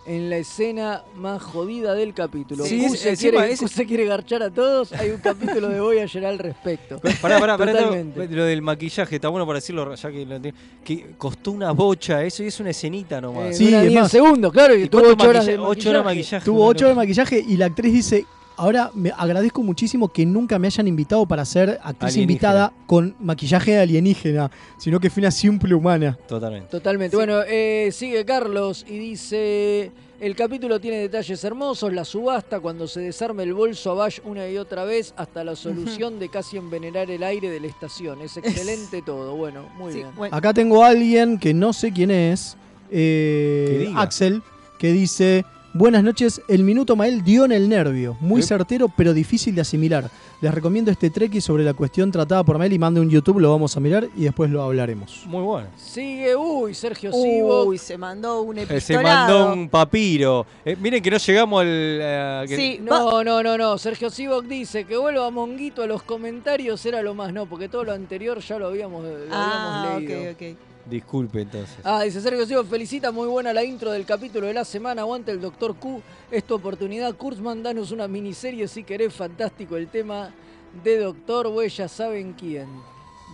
en la escena más jodida del capítulo. Sí, Q es- quiere, es- quiere garchar a todos, hay un capítulo de Voyager al respecto. Pará, pará, pará, Totalmente. lo del maquillaje, está bueno para decirlo, ya que, lo que costó una bocha, eso y es una escenita nomás. Eh, Sí, es 10 más. segundos, claro, y, ¿Y tuvo cuánto 8 horas de maquilla- ocho horas de maquillaje. maquillaje? Tuvo 8 horas de maquillaje y la actriz dice, ahora me agradezco muchísimo que nunca me hayan invitado para ser actriz Alienígena. invitada con maquillaje alienígena, sino que fui una simple humana. Totalmente. Totalmente. Bueno, eh, sigue Carlos y dice... El capítulo tiene detalles hermosos, la subasta cuando se desarma el bolso a Bash una y otra vez hasta la solución de casi envenenar el aire de la estación. Es excelente todo. Bueno, muy Sí, bien. bueno. Acá tengo a alguien que no sé quién es, eh. Axel, que dice, buenas noches, el minuto Mael dio en el nervio, muy ¿Eh? certero pero difícil de asimilar. Les recomiendo este trek y sobre la cuestión tratada por Mael y mande un YouTube, lo vamos a mirar y después lo hablaremos. Muy bueno. Sigue, uy, Sergio Sivo. Uy, se mandó un Eh, epistolado. se mandó un papiro. Eh, miren que no llegamos al... eh, que- Sí, No, no, no, no. Sergio Sivok dice que vuelva Monguito a los comentarios era lo más, no, porque todo lo anterior ya lo habíamos, lo Ah, habíamos leído. ok, ok. Disculpe entonces. Ah, dice Sergio Sivok, felicita muy buena la intro del capítulo de la semana. Aguanta el Doctor Q. Es tu oportunidad. Kurzman, danos una miniserie si querés. Fantástico el tema de Doctor, pues ya saben quién.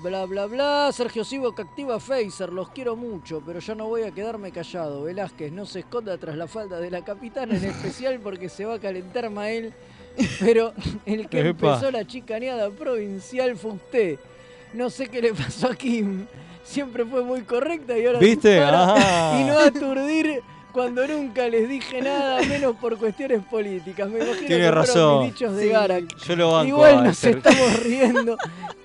Bla, bla, bla. Sergio Sivok activa Phaser. Los quiero mucho, pero yo no voy a quedarme callado. Velázquez no se esconda tras la falda de la capitana, en especial porque se va a calentar Mael. Pero el que Epa. empezó la chicaneada provincial fue usted. No sé qué le pasó a Kim. Siempre fue muy correcta y ahora ¿Viste? Y no aturdir cuando nunca les dije nada, menos por cuestiones políticas. Me imagino Tiene que fueron razón. milichos de Sí. Garak. Yo lo banco. Igual nos estamos riendo.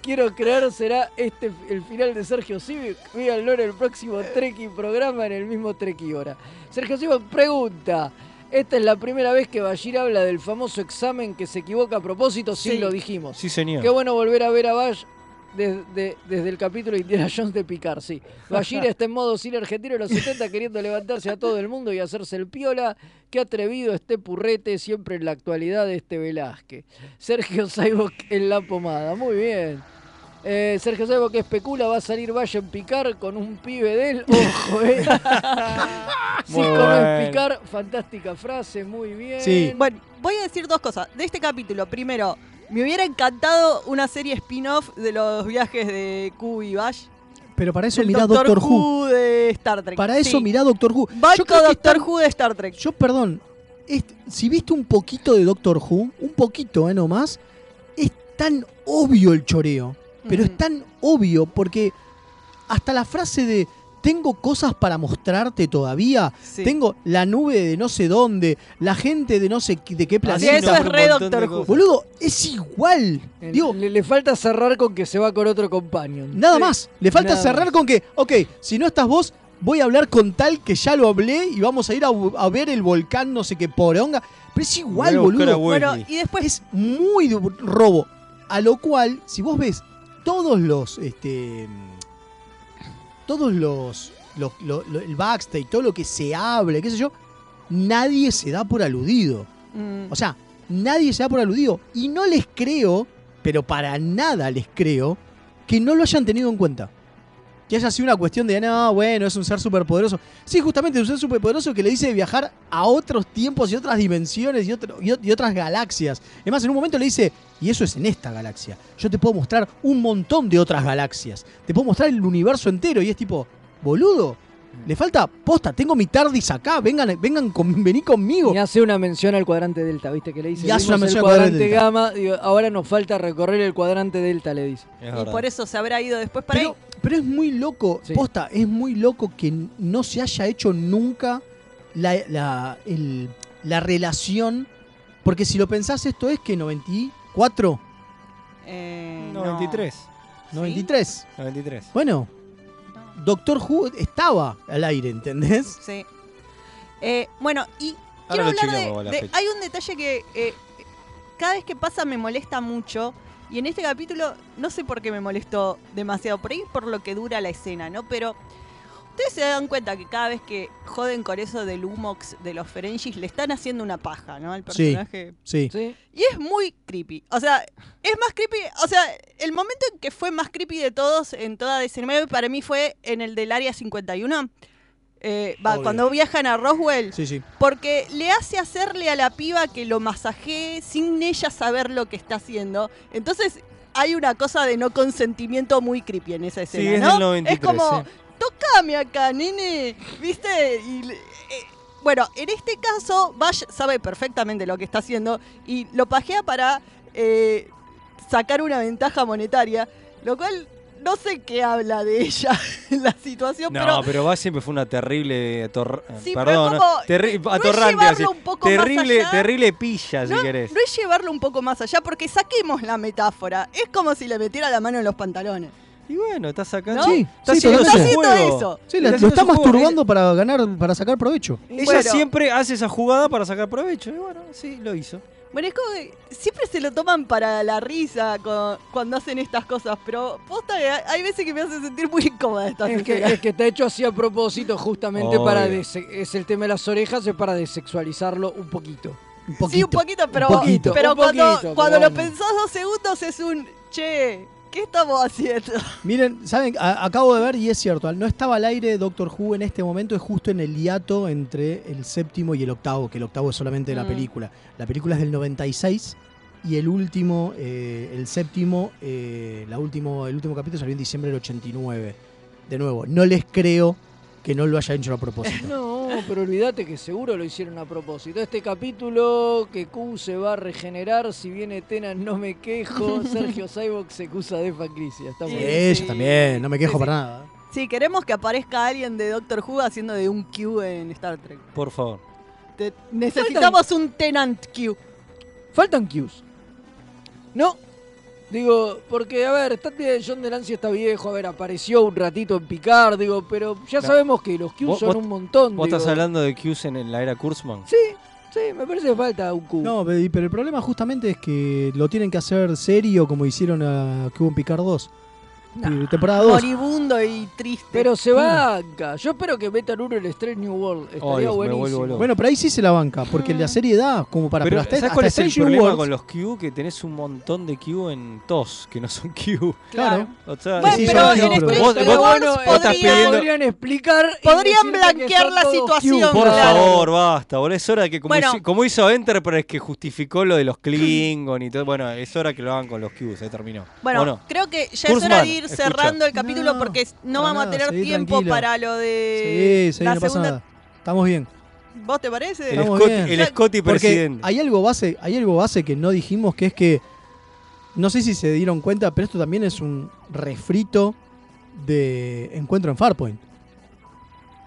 Quiero creer será este el final de Sergio Civic. Víganlo en el próximo Treki programa en el mismo Treki Hora. Sergio Civic pregunta. Esta es la primera vez que Bashir habla del famoso examen que se equivoca a propósito, sí, Sí. lo dijimos. Sí, señor. Qué bueno volver a ver a Bash desde, desde el capítulo de Indiana Jones de Picar, sí. Bashir está en modo cine argentino de los 70 queriendo levantarse a todo el mundo y hacerse el piola. Qué atrevido este purrete siempre en la actualidad de este Velázquez. Sergio Saibok en la pomada, muy bien. Eh, Sergio Sebo que especula va a salir Vaya en picar con un pibe de él. Ojo, eh. sí, Muy con bueno. picar, fantástica frase, muy bien. Bueno, voy a decir dos cosas. De este capítulo, primero, me hubiera encantado una serie spin-off de los viajes de Q y Bash. Pero para eso mirá Doctor Doctor, Who. de Star Trek. Para eso Sí. mirá Doctor Who. Banco creo que Doctor están- Who de Star Trek. Yo, perdón, es- si viste un poquito de Doctor Who, un poquito, ¿eh? Nomás, es tan obvio el choreo. Pero es tan obvio porque hasta la frase de tengo cosas para mostrarte todavía, Sí. tengo la nube de no sé dónde, la gente de no sé qué- de qué Así planeta. eso es re Doctor Who. Boludo, es igual. Digo, le, le falta cerrar con que se va con otro companion. Nada más. Le falta Nada cerrar con que, ok, si no estás vos, voy a hablar con tal que ya lo hablé y vamos a ir a, a ver el volcán, no sé qué poronga. Pero es igual, boludo. Bueno, y después Es muy robo. A lo cual, si vos ves todos los. Este, todos los. los- lo- lo- el backstage, todo lo que se habla, qué sé yo, nadie se da por aludido. Mm. O sea, nadie se da por aludido. Y no les creo, pero para nada les creo, que no lo hayan tenido en cuenta. Que haya sido una cuestión de, no, bueno, es un ser superpoderoso. Sí, justamente es un ser superpoderoso que le dice viajar a otros tiempos y otras dimensiones y, otro- y o- y otras galaxias. Es más, en un momento le dice, y eso es en esta galaxia. Yo te puedo mostrar un montón de otras galaxias. Te puedo mostrar el universo entero. Y es tipo, boludo, le falta posta, tengo mi TARDIS acá, vengan, vengan con, vení conmigo. Y hace una mención al cuadrante delta, ¿viste? Que le dice. Y hace una "Vimos mención el al cuadrante cuadrante delta". gamma, digo, ahora nos falta recorrer el cuadrante delta, le dice. y por eso se habrá ido después para Pero, ahí. Pero es muy loco, posta, es muy loco que no se haya hecho nunca la, la- el- la relación. Porque si lo pensás, esto es que 94, Eh, 93. 93. 93. Bueno, Doctor Who estaba al aire, ¿entendés? Sí. Eh, bueno, y Ahora quiero hablar de. Hay un detalle que eh, cada vez que pasa me molesta mucho. Y en este capítulo, no sé por qué me molestó demasiado. Por ahí por lo que dura la escena, ¿no? Pero ustedes se dan cuenta que cada vez que joden con eso del Humox de los Ferengis, le están haciendo una paja, ¿no? Al Sí, personaje. sí. Y es muy creepy. O sea, es más creepy. O sea, el momento en que fue más creepy de todos en toda DC9 para mí fue en el del Área 51. Eh, va, cuando viajan a Roswell. Sí, sí. Porque le hace hacerle a la piba que lo masajee sin ella saber lo que está haciendo. Entonces hay una cosa de no consentimiento muy creepy en esa escena, es ¿no? del 93, es como, sí. tocame acá, nene, ¿viste? Y eh, bueno, en este caso, Bash sabe perfectamente lo que está haciendo y lo pajea para eh, sacar una ventaja monetaria, lo cual no sé qué habla de ella en la situación, No, pero pero va siempre fue una terrible ator- Sí, pero perdón, es como- terri- no es atorrante, llevarlo así. un poco más terrible, allá. terrible pilla, si querés. no es llevarlo un poco más allá, porque saquemos la metáfora. Es como si le metiera la mano en los pantalones. Y bueno, está sacando. ¿No? Sí, está sí, haciendo totalmente. su Está haciendo juego. eso. Sí, la- lo está masturbando para ganar, para sacar provecho. Ella Bueno. siempre hace esa jugada para sacar provecho. Y bueno, sí, lo hizo. Bueno, es como que siempre se lo toman para la risa con- cuando hacen estas cosas, pero posta que hay veces que me hace sentir muy incómoda esta Es que, es que está hecho así a propósito, justamente Obvio. para. dese- es el tema de las orejas, es para desexualizarlo un poquito. Un poquito. Sí, un poquito, pero, Un poquito, pero un cuando, poquito, cuando pero lo pensás dos segundos es un che, ¿qué estamos haciendo? Miren, saben, A- acabo de ver y es cierto, no estaba al aire Doctor Who en este momento es justo en el hiato entre el séptimo y el octavo, que el octavo es solamente de la Mm. película. La película es del 96 y el último, eh, el séptimo, eh, la último, el último capítulo salió en diciembre del 89. De nuevo, no les creo que no lo hayan hecho a propósito. No, pero olvídate que seguro lo hicieron a propósito. Este capítulo, que Q se va a regenerar, si viene Tena no me quejo, Sergio Cyborg se acusa de Facricia. Está muy bien. Ella también, no me quejo Sí, sí. para nada. Sí, queremos que aparezca alguien de Doctor Who haciendo de un Q en Star Trek. Por favor. Te- necesitamos un Tenant Q. Faltan Qs. No. Digo, porque, a ver, está, John Delancey está viejo, a ver, apareció un ratito en Picard, digo, pero ya No. sabemos que los Qs ¿Vos- son vos- un montón. ¿Vos digo. estás hablando de Qs en la era Kurzman? Sí, sí, me parece que falta un Q. No, pe- pero el problema justamente es que lo tienen que hacer serio como hicieron a Cubo en Picard 2. Y temporada 2. Moribundo y triste. Pero se banca. Yo espero que metan uno en Strange New World. Estaría buenísimo. Bueno, pero ahí sí se la banca, porque la serie da como para Pero, pero hasta, ¿sabes cuál hasta es el Strange New problema Worlds- con los Q? Que tenés un montón de Q en TOS, que no son Q. Claro. O sea, Bueno, sí, pero en Strange New pidiendo- Podrían explicar. Podrían blanquear la situación. Q. Por Claro. favor, basta, boludo. Es hora que, como, Bueno. hizo, como hizo Enterprise, que justificó lo de los Klingon y todo. Bueno, es hora que lo hagan con los Q, se terminó. Bueno, creo que ya es hora de ir escucha. cerrando el capítulo No, porque no vamos a tener tiempo para lo de Sí, sí, la no pasa nada. Estamos bien. ¿Vos te parece? El Scotty- bien. el Scotty Porque presidente. hay algo base, hay algo base que no dijimos que es que no sé si se dieron cuenta, pero esto también es un refrito de encuentro en Farpoint.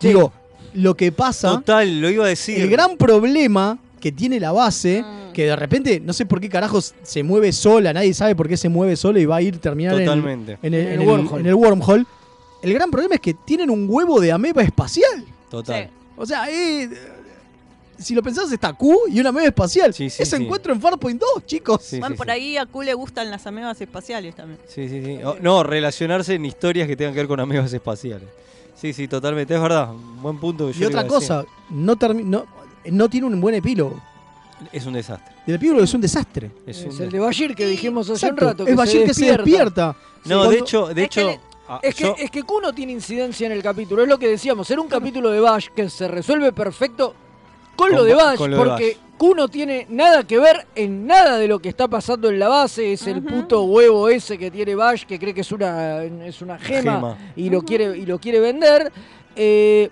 Digo, lo que pasa, Total, lo iba a decir. el gran problema que tiene la base, Mm. Que de repente no sé por qué carajos se mueve sola, nadie sabe por qué se mueve sola y va a ir terminar en el- Totalmente. en el, En el en el- wormhole. en el wormhole. El gran problema es que tienen un huevo de ameba espacial. Total. O sea, eh, si lo pensás, está Q y una ameba espacial. Sí, sí, Ese sí. encuentro en Farpoint 2, chicos. Sí, por sí. ahí a Q le gustan las amebas espaciales también. Sí, sí, sí. O- no, relacionarse en historias que tengan que ver con amigos espaciales. Sí, sí, totalmente. Es verdad. Un buen punto. que yo Y otra cosa, no, no, no tiene un buen epílogo. Es un desastre. El epílogo es un desastre. Es Es el de Bashir que dijimos hace Exacto, un rato. es que Bashir que se despierta. No, de hecho, de Es que hecho. ah, Es que, yo- es que Q no tiene incidencia en el capítulo, es lo que decíamos, era un capítulo de Bash que se resuelve perfecto con, lo de Ba- Bash, lo de porque Q no tiene nada que ver en nada de lo que está pasando en la base, es el puto huevo ese que tiene Bash, que cree que es una, es una gema, Gema. Y, lo quiere, y lo quiere vender. Eh,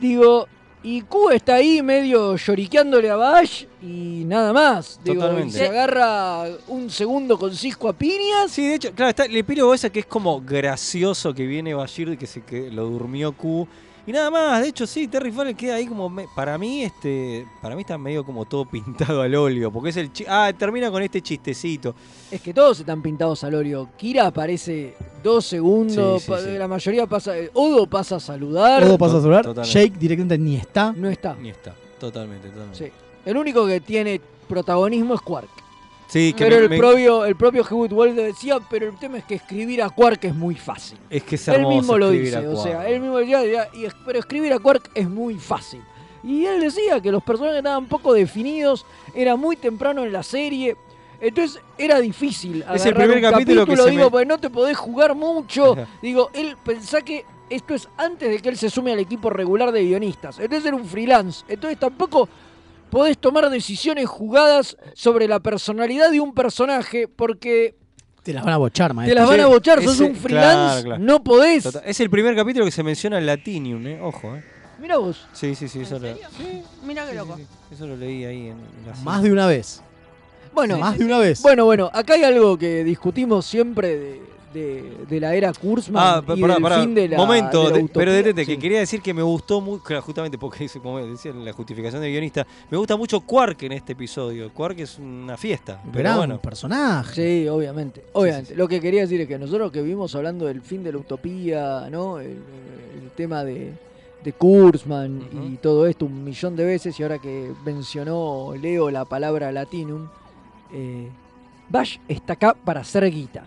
digo, y Q está ahí medio lloriqueándole a Bash y nada más. Digo, Totalmente. se agarra un segundo con Cisco a piñas. Sí, de hecho, claro, está el epílogo ese que es como gracioso que viene Bashir, que se que lo durmió Q. Y nada más, de hecho sí, Terry Farrell queda ahí como me- para mí este para mí está medio como todo pintado al óleo, porque es el chi- ah, termina con este chistecito. Es que todos están pintados al óleo. Kira aparece dos segundos. Sí, sí, pa- sí. La mayoría pasa. Odo pasa a saludar. Todo pasa a celular. Totalmente. Jake directamente ni está. No está. Ni está, totalmente, totalmente. Sí. El único que tiene protagonismo es Quark. Sí, que pero me- el, me- propio, el propio Hewitt Waldo decía, pero el tema es que escribir a Quark es muy fácil. es que es Él mismo lo dice, o sea, él mismo decía, decía, y es- pero escribir a Quark es muy fácil. Y él decía que los personajes estaban poco definidos, era muy temprano en la serie, entonces era difícil. Es el primer un capítulo que digo, me- porque no te podés jugar mucho. Ajá. Digo, él pensá que esto es antes de que él se sume al equipo regular de guionistas. Entonces era un freelance. Entonces tampoco podés tomar decisiones jugadas sobre la personalidad de un personaje porque Te las van a bochar, te maestro. las van a bochar. Sos Ese- un freelance, claro, claro. no podés. Total- Es el primer capítulo que se menciona el Latinium, eh. Ojo, eh. Mira vos. Sí, sí, sí, eso lo, Mira qué loco. eso lo leí ahí en la Más de una vez. Bueno, Más de una vez. Bueno, bueno, acá hay algo que discutimos siempre de, de- de la era Kurzman Ah, y pará, del pará. fin de la Momento, de la pero detente, que quería decir que me gustó mucho, justamente porque dice, como decía en la justificación del guionista, me gusta mucho Quark en este episodio. Quark es una fiesta, pero Gran bueno. personaje. Sí, obviamente. Obviamente. Lo que quería decir es que nosotros que vimos hablando del fin de la utopía, ¿no? El, el tema de, de Kurzman y todo esto un millón de veces, y ahora que mencionó Leo la palabra latinum, eh, Bash está acá para hacer guita.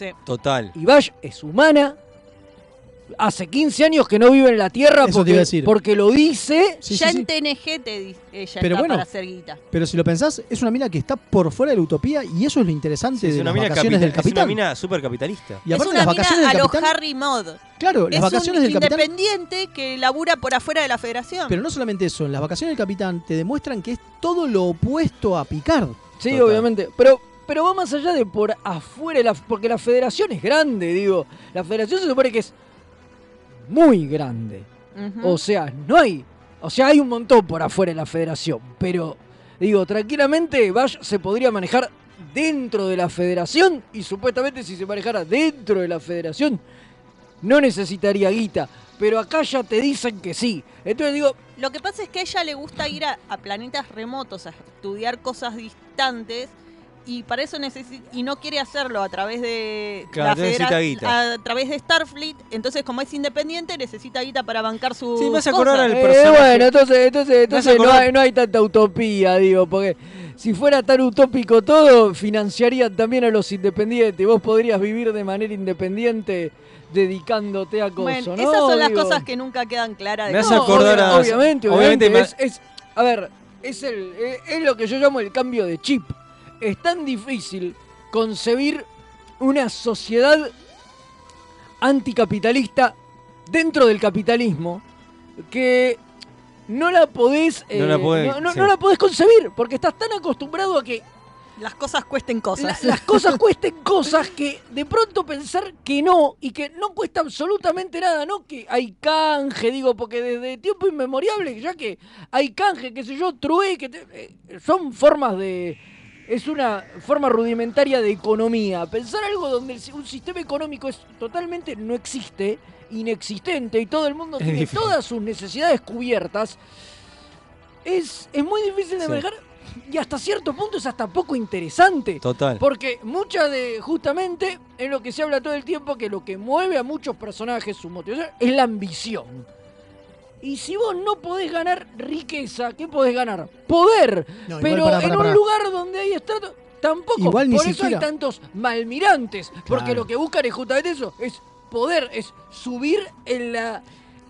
Sí. Total. Y Bash es humana. Hace 15 años que no vive en la Tierra Eso te porque, iba a decir. porque lo dice. Sí, ya sí, sí. en TNG te di- ella Pero está bueno, para hacer guita. Pero si lo pensás, es una mina que está por fuera de la utopía y eso es lo interesante es de una las mina, vacaciones del es una capitán. mina súper capitalista. Y es aparte una las mina vacaciones a del lo capitán. Harry Mod. Claro, las es vacaciones un del capitán. independiente que labura por afuera de la federación. Pero no solamente eso, en las vacaciones del capitán te demuestran que es todo lo opuesto a Picard. Sí, Total. obviamente. Pero, pero va más allá de por afuera, la- porque la federación es grande, digo. La federación se supone que es muy grande. O sea, no hay. O sea, hay un montón por afuera de la federación. Pero, digo, tranquilamente Bash se podría manejar dentro de la federación. Y supuestamente, si se manejara dentro de la federación, no necesitaría guita. Pero acá ya te dicen que sí. Entonces digo, Lo que pasa es que a ella le gusta ir a, a planetas remotos a estudiar cosas distantes y para eso necesita y no quiere hacerlo a través de Claro, la necesita federa- guita. a través de Starfleet, entonces como es independiente necesita guita para bancar su Sí, me hace acordar al Eh, personaje. bueno, entonces, entonces, entonces no, hay, no hay tanta utopía, digo, porque si fuera tan utópico todo, financiarían también a los independientes. Vos podrías vivir de manera independiente dedicándote a cosas, Bueno, ¿no? esas son las cosas que nunca quedan claras. de Me hace cómo- acordar a- Obviamente, obviamente obviamente. me- es, es- a ver, es, el, es lo que yo llamo el cambio de chip. Es tan difícil concebir una sociedad anticapitalista dentro del capitalismo que no la podés, No la eh, podés, no, no- sí. no la podés concebir porque estás tan acostumbrado a que las cosas cuesten cosas. la- las cosas cuesten cosas que de pronto pensar que no y que no cuesta absolutamente nada, no que hay canje, digo, porque desde tiempo inmemorial, ya que hay canje, qué sé yo, trué, que te- eh, son formas de... Es una forma rudimentaria de economía. Pensar algo donde un sistema económico es totalmente no existe, inexistente y todo el mundo Es tiene difícil. todas sus necesidades cubiertas, es, es muy difícil de Sí. manejar y hasta cierto punto es hasta poco interesante. Total. Porque mucha de, justamente, es lo que se habla todo el tiempo, que lo que mueve a muchos personajes, su motivación, es la ambición. Y si vos no podés ganar riqueza, ¿qué podés ganar? Poder. No, pero en un lugar donde hay estrato, tampoco. Igual ni Por eso siquiera- hay tantos malmirantes. Porque lo que buscan es justamente eso, es poder, es subir en la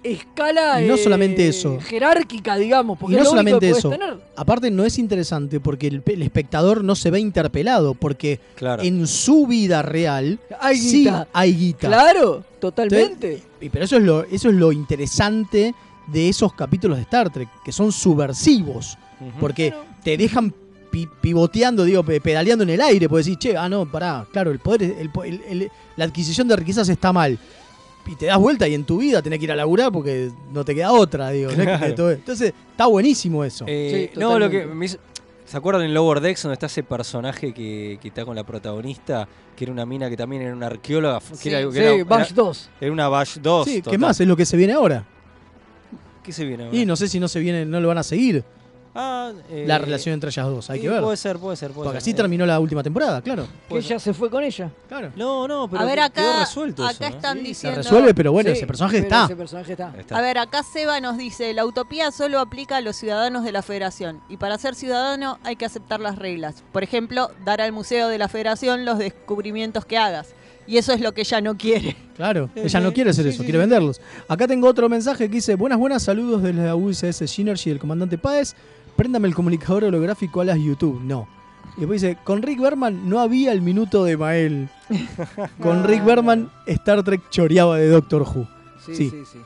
escala Y no eh, solamente eso. jerárquica, digamos. Porque Y no es lo único solamente que eso. tener. Aparte no es interesante porque el, el espectador no se ve interpelado porque Claro. en su vida real Hay sí guita. hay guita. Claro, totalmente. Y pero eso es lo eso es lo interesante de esos capítulos de Star Trek que son subversivos porque te dejan pi- pivoteando, digo, pe- pedaleando en el aire, puedes decir, che, ah, no, pará, claro, el poder, es- el el- el- la adquisición de riquezas está mal. Y te das vuelta y en tu vida tenés que ir a laburar porque no te queda otra, digo. no Claro. Entonces, está buenísimo eso. Eh, no, lo que me hizo- ¿Se acuerdan en Lower Decks donde está ese personaje que, que está con la protagonista? Que era una mina que también era una arqueóloga. que Sí, era, que sí, era- Bash era- 2. Era una Bash 2. Sí, ¿qué más? Es lo que se viene ahora. ¿Qué se viene ahora? Y no sé si no se viene, no lo van a seguir. Ah, eh, la relación entre ellas dos, hay que ver. Puede ser, puede ser. Puede Porque ser. así terminó la última temporada, claro. Que ella se fue con ella. Claro. No, no, pero a ver, acá, quedó resuelto acá eso, ¿no? están Se diciendo... resuelve, pero bueno, Sí, ese personaje pero está. Ese personaje está. A ver, acá Seba nos dice, la utopía solo aplica a los ciudadanos de la federación y para ser ciudadano hay que aceptar las reglas. Por ejemplo, dar al museo de la federación los descubrimientos que hagas. Y eso es lo que ella no quiere. Claro, ella no quiere hacer eso, quiere venderlos. Acá tengo otro mensaje que dice, buenas, buenas, saludos desde la USS Synergy del comandante Páez. Préndame el comunicador holográfico a las YouTube. No. Y después dice, con Rick Berman no había el minuto de Mael. Con Rick Berman, Star Trek choreaba de Doctor Who. Sí, Sí. sí,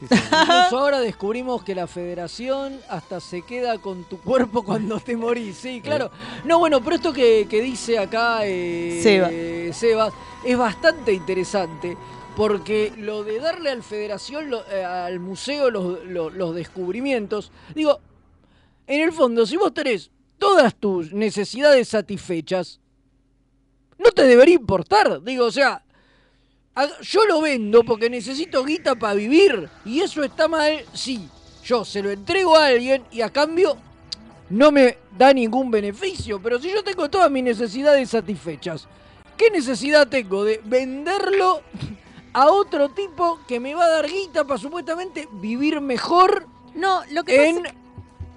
sí. Incluso ahora descubrimos que la federación hasta se queda con tu cuerpo cuando te morís. Sí, claro. No, bueno, pero esto que, que dice acá eh, Seba. Sebas es bastante interesante. Porque lo de darle al federación, lo- eh, al museo, los, los- los descubrimientos, digo, en el fondo, si vos tenés todas tus necesidades satisfechas, no te debería importar. Digo, o sea, Yo lo vendo porque necesito guita para vivir. Y eso está mal, sí. Yo se lo entrego a alguien y a cambio no me da ningún beneficio. Pero si yo tengo todas mis necesidades satisfechas, ¿qué necesidad tengo de venderlo a otro tipo que me va a dar guita para supuestamente vivir mejor? No, lo que en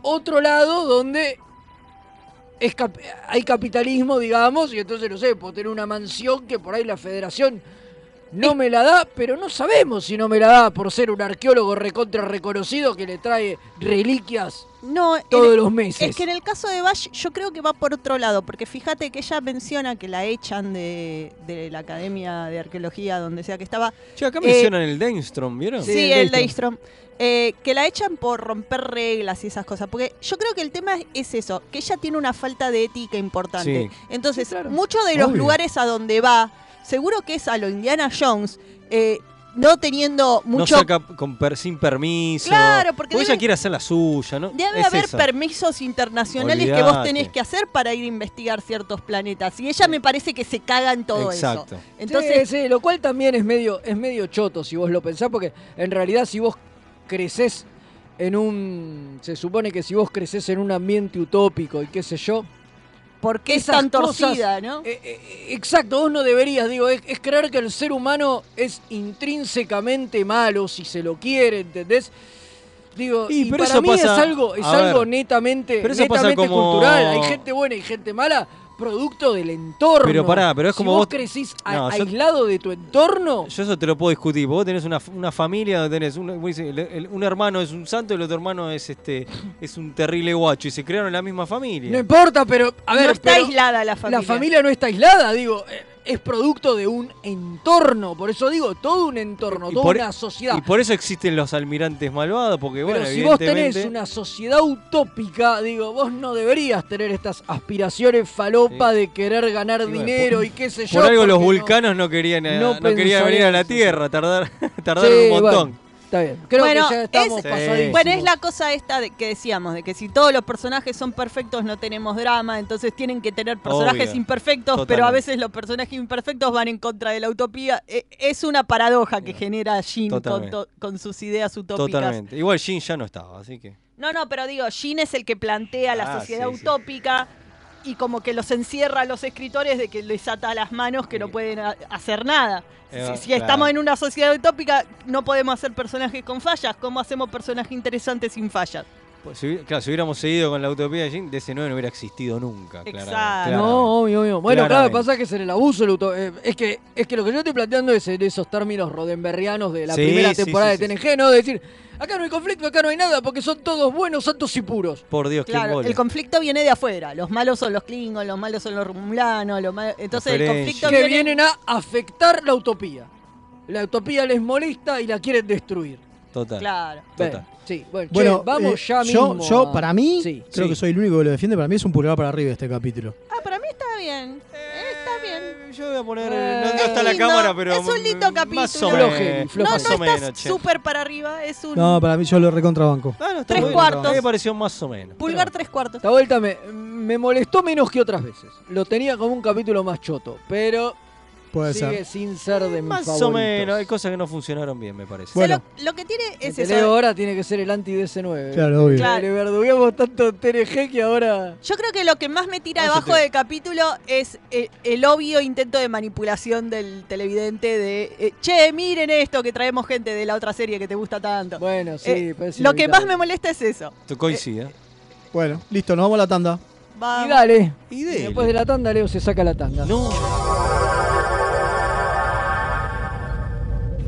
otro lado donde es cap- hay capitalismo, digamos, y entonces no sé, puedo tener una mansión que por ahí la federación no me la da, pero no sabemos si no me la da por ser un arqueólogo recontra reconocido que le trae reliquias No, todos los meses. Es que en el caso de Bash yo creo que va por otro lado, porque fíjate que ella menciona que la echan de, de la Academia de Arqueología, donde sea que estaba. Che, acá Eh, mencionan el Dainstrom, ¿vieron? Sí, el Daystrom. Eh, que la echan por romper reglas y esas cosas. Porque yo creo que el tema es eso, que ella tiene una falta de ética importante. Sí. Entonces, muchos de los Obvio. lugares a donde va, seguro que es a lo Indiana Jones, eh, no teniendo mucho... No saca con per- sin permiso. Claro, porque debe- ella quiere hacer la suya, ¿no? Debe Es haber esa. permisos internacionales que vos tenés que hacer para ir a investigar ciertos planetas. Y ella me parece que se caga en todo Exacto. eso. Entonces, sí, sí, lo cual también es medio, es medio choto si vos lo pensás, porque en realidad si vos creces en un. Se supone que si vos creces en un ambiente utópico y qué sé yo, ¿Por qué es tan cosas- torcida, no? Eh, eh, exacto, vos no deberías, digo, es, es creer que el ser humano es intrínsecamente malo si se lo quiere, ¿entendés? Digo, Y, y, pero para eso mí pasa- es algo, es a algo ver, netamente, pero eso pasa netamente como- cultural. Hay gente buena y gente mala, producto del entorno. Pero pará, pero es Si como vos vos- crecís a- No, yo- aislado de tu entorno. Yo eso te lo puedo discutir. Vos tenés una, una familia donde tenés un, vos dices, el- el- un hermano es un santo y el otro hermano es este es un terrible guacho y se crearon en la misma familia. No importa, pero a ver, no está pero aislada la familia. La familia no está aislada, digo, eh, es producto de un entorno. Por eso digo, todo un entorno, Y toda por- una sociedad. Y por eso existen los almirantes malvados, porque bueno, Pero si vos tenés evidentemente- una sociedad utópica, digo, vos no deberías tener estas aspiraciones falopa de querer ganar bueno, dinero por- y qué sé yo. Por algo los no- vulcanos no, querían, eh, no no, querían venir a la Tierra, tardar, tardaron Sí, un montón. bueno, está bien. Creo bueno, que ya estamos es, bueno, es la cosa esta de que decíamos, de que si todos los personajes son perfectos no tenemos drama, entonces tienen que tener personajes Obvio. imperfectos, pero a veces los personajes imperfectos van en contra de la utopía. E- Es una paradoja que genera Jin con, con sus ideas utópicas. Totalmente. Igual Jin ya no estaba, así que. No, no, pero digo, Jin es el que plantea la Ah, sociedad sí, sí. Y como que los encierra a los escritores de que les ata las manos que no pueden hacer nada. Si, si claro. estamos en una sociedad utópica, no podemos hacer personajes con fallas. ¿Cómo hacemos personajes interesantes sin fallas? Pues, si, claro, si hubiéramos seguido con la utopía de Jin, DC9 no hubiera existido nunca. Exacto. claramente. No, obvio, obvio. Bueno, claro, Claramente. pasa que es en el abuso. el eh, es, que, es que lo que yo estoy planteando es en esos términos rodenberrianos de la Sí, primera sí, temporada sí, de TNG, ¿no? De decir, acá no hay conflicto, acá no hay nada, porque son todos buenos, santos y puros. Por Dios, qué Claro, el conflicto viene de afuera. Los malos son los Klingons, los malos son los Romulanos. Los ma- Entonces el conflicto que viene... vienen a afectar la utopía. La utopía les molesta y la quieren destruir. Total. Claro. Total. sí, bueno, che, Bueno, vamos eh, ya yo, mismo. yo, a- para mí, Sí, creo sí. que soy el único que lo defiende. Para mí es un pulgar para arriba este capítulo. Ah, para mí está bien. Está bien. Yo voy a poner. Eh, no, no está la lindo, cámara, pero. es un lindo mm, capítulo. Más o menos. No, Más no o menos, che. súper para arriba. Es un No, para mí yo lo recontrabanco. Ah, no, está Tres bueno. cuartos. A mí me pareció más o menos. pulgar tres cuartos. Esta vuelta me, me molestó menos que otras veces. Lo tenía como un capítulo más choto, pero Puede sigue ser. sin ser de mis Más o favoritos. menos. Hay cosas que no funcionaron bien, me parece. O sea, Bueno. lo, lo que tiene es El eso. Leo ahora tiene que ser el anti-DC9. Claro, obvio. Claro. Le verdugueamos tanto TNG que ahora... Yo creo que lo que más me tira No, debajo del capítulo es eh, el obvio intento de manipulación del televidente de, eh, che, miren esto que traemos gente de la otra serie que te gusta tanto. Bueno, sí, Eh, lo que más me molesta es eso. Te coincide. Bueno, listo, nos vamos a la tanda. Vamos. Y dale. Y dele. Después de la tanda, Leo se saca la tanda. No.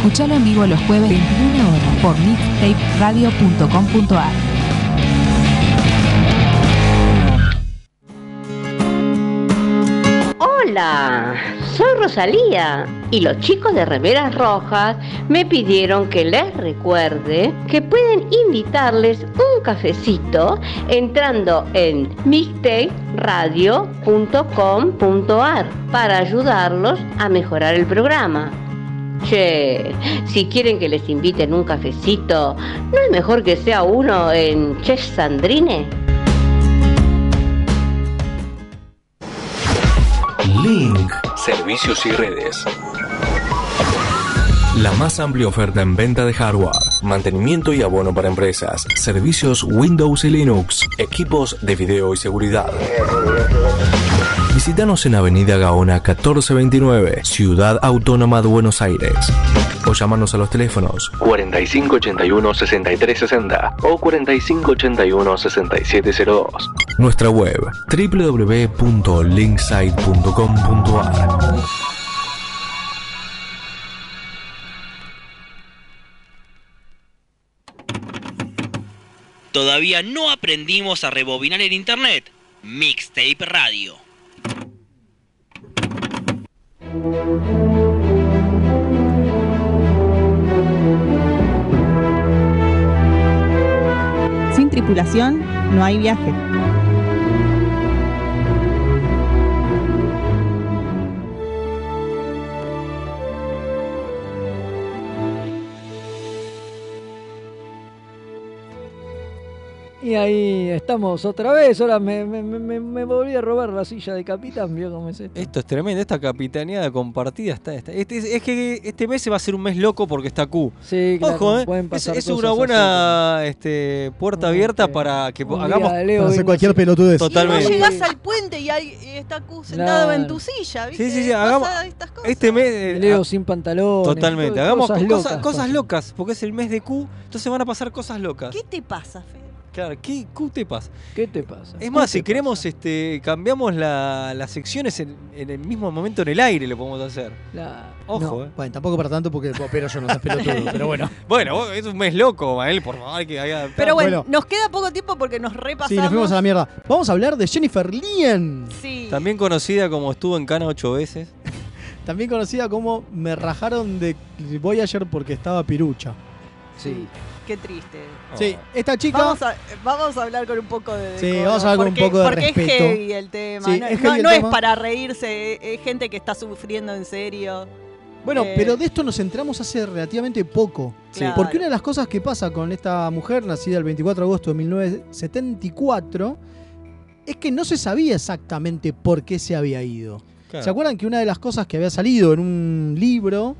Escuchalo en vivo los jueves 21 horas por mixtaperadio.com.ar. Hola, soy Rosalía y los chicos de Remeras Rojas me pidieron que les recuerde que pueden invitarles un cafecito entrando en mixtaperadio.com.ar para ayudarlos a mejorar el programa. Che, si quieren que les inviten un cafecito, ¿no es mejor que sea uno en Chef Sandrine? Link. Servicios y redes. La más amplia oferta en venta de hardware, mantenimiento y abono para empresas, servicios Windows y Linux, equipos de video y seguridad. Visítanos en Avenida Gaona 1429, Ciudad Autónoma de Buenos Aires. O llámanos a los teléfonos 4581-6360 o 4581-6702. Nuestra web www.linksite.com.ar Todavía no aprendimos a rebobinar el internet. Mixtape Radio. Sin tripulación no hay viaje. Y ahí estamos otra vez. Ahora me, me, me, me volví a robar la silla de capitán. ¿Vio cómo es esto? Esto es tremendo, esta capitaneada compartida está. está- este, es es que este mes se va a ser un mes loco porque está Q. Sí, claro, Ojo, ¿eh? pueden Es, pasar es cosas una así. buena este, puerta abierta para que un hagamos. de Leo Para hacer cualquier pelotudez. Y vos Totalmente. llegás al puente y, hay, y está Q sentado Claro. en tu silla, ¿viste? Sí, sí, sí, hagamos. estas cosas. Este mes. eh, Leo ah, sin pantalones. Totalmente. Hagamos cosas, locas cosas, locas, porque es el mes de Q, entonces van a pasar cosas locas. ¿Qué te pasa, Fede? Claro, ¿qué Q te pasa? ¿Qué te pasa? Es más, si queremos, este, cambiamos la- las secciones en, en el mismo momento en el aire, lo podemos hacer. La- Ojo, No, eh. Bueno, tampoco para tanto porque pero yo no soy pelotudo, pero bueno. Bueno, es un mes loco, Mael, por favor, que hay que adaptar. Pero bueno, Bueno. nos queda poco tiempo porque nos repasamos. Sí, nos fuimos a la mierda. Vamos a hablar de Jennifer Lien, Sí. También conocida como estuvo en Cana ocho veces. también conocida como Me rajaron de Voyager porque estaba pirucha. Sí. Qué triste. Sí, esta chica Vamos a, vamos a hablar con un poco de. Sí, decoro, vamos a hablar con un poco de porque respeto. es heavy el tema. Sí, no es no- heavy el no es tema. para reírse, es, gente que está sufriendo en serio. Bueno, Eh, pero de esto nos enteramos hace relativamente poco. Claro. Porque una de las cosas que pasa con esta mujer, nacida el 24 de agosto de 1974, es que no se sabía exactamente por qué se había ido. Claro. ¿Se acuerdan que una de las cosas que había salido en un libro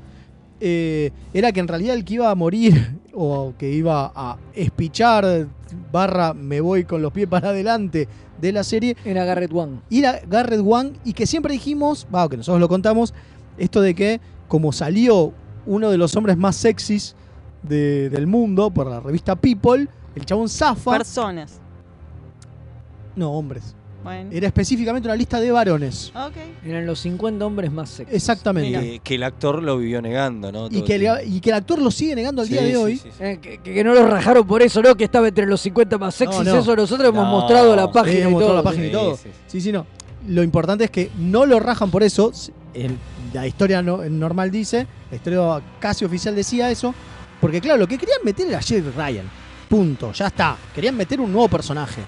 eh, era que en realidad el que iba a morir o que iba a espichar, barra me voy con los pies para adelante de la serie, Era Garrett One. era Garrett Wang y que siempre dijimos, va, que nosotros lo contamos, esto de que como salió uno de los hombres más sexys de- del mundo por la revista People, el chabón zafa. Personas. no, hombres. Bueno. Era específicamente una lista de varones. Ok. Eran los 50 hombres más sexy. Exactamente. Que, que el actor lo vivió negando, ¿no? Y que, el el, y que el actor lo sigue negando al Sí, día de sí, hoy. sí, sí. Eh, que, que no lo rajaron por eso, ¿no? Que estaba entre los 50 más sexys. no. Eso nosotros hemos mostrado la página. Sí, y hemos mostrado todo. la página y Sí, todo. sí, sí. Sí, sí, no. Lo importante es que no lo rajan por eso. El- la historia no- normal dice, la historia casi oficial decía eso. Porque claro, lo que querían meter era Jerry Ryan. Punto, ya está. Querían meter un nuevo personaje.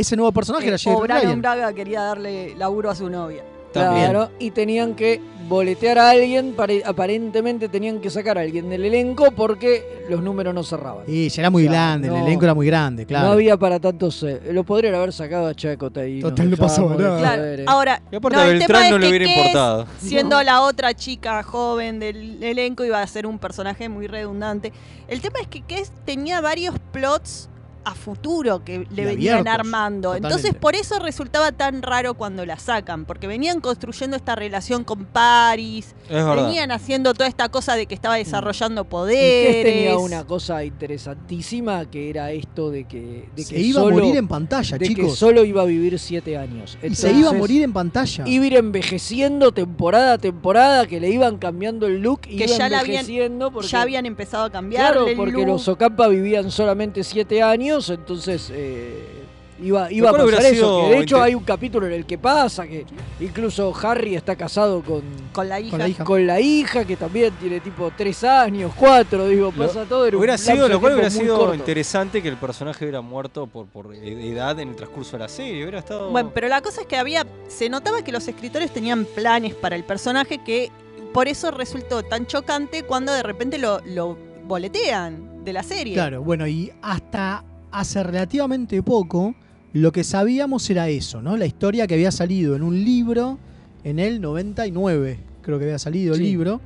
Ese nuevo personaje Eh, era Jerry o Brandon Ryan. Braga quería darle laburo a su novia. También. Claro, y tenían que boletear a alguien, pare- aparentemente tenían que sacar a alguien del elenco porque los números no cerraban. Y ya era muy Claro, grande, no. el elenco era muy grande, claro. No había para tantos. eh, lo podrían haber sacado a Chaco Taíno. Total, no pasaba nada. Claro. Ahora, Y aparte no, a el Beltrán tema no es le que hubiera Kes, importado. Siendo la otra chica joven del elenco, iba a ser un personaje muy redundante. El tema es que Kes tenía varios plots a futuro que le Y venían abiertos, armando. totalmente. Entonces, por eso resultaba tan raro cuando la sacan, porque venían construyendo esta relación con Paris, Es verdad. venían haciendo toda esta cosa de que estaba desarrollando Y que poderes. tenía una cosa interesantísima que era esto de que, de se que iba solo- a morir en pantalla, de que solo iba a vivir siete años. y se iba a morir en pantalla. Iba a ir envejeciendo temporada a temporada, que le iban cambiando el look y Que iba ya la habían- envejeciendo porque, ya habían empezado a cambiar. Claro, porque los Ocampa vivían solamente siete años, entonces eh, iba, iba a pasar eso. Que de hecho hay un capítulo en el que pasa que incluso Harry está casado con, con la hija. Con la hija. con la hija, que también tiene tipo tres años, cuatro, digo, Lo- pasa todo. era un Hubiera sido, lo cual hubiera muy sido corto. interesante que el personaje hubiera muerto por, por edad en el transcurso de la serie. Hubiera estado. Bueno, pero la cosa es que había. Se notaba que los escritores tenían planes para el personaje que por eso resultó tan chocante cuando de repente lo, lo boletean de la serie. Claro, bueno, y hasta hace relativamente poco lo que sabíamos era eso, ¿no? La historia que había salido en un libro en el 99, creo que había salido el libro,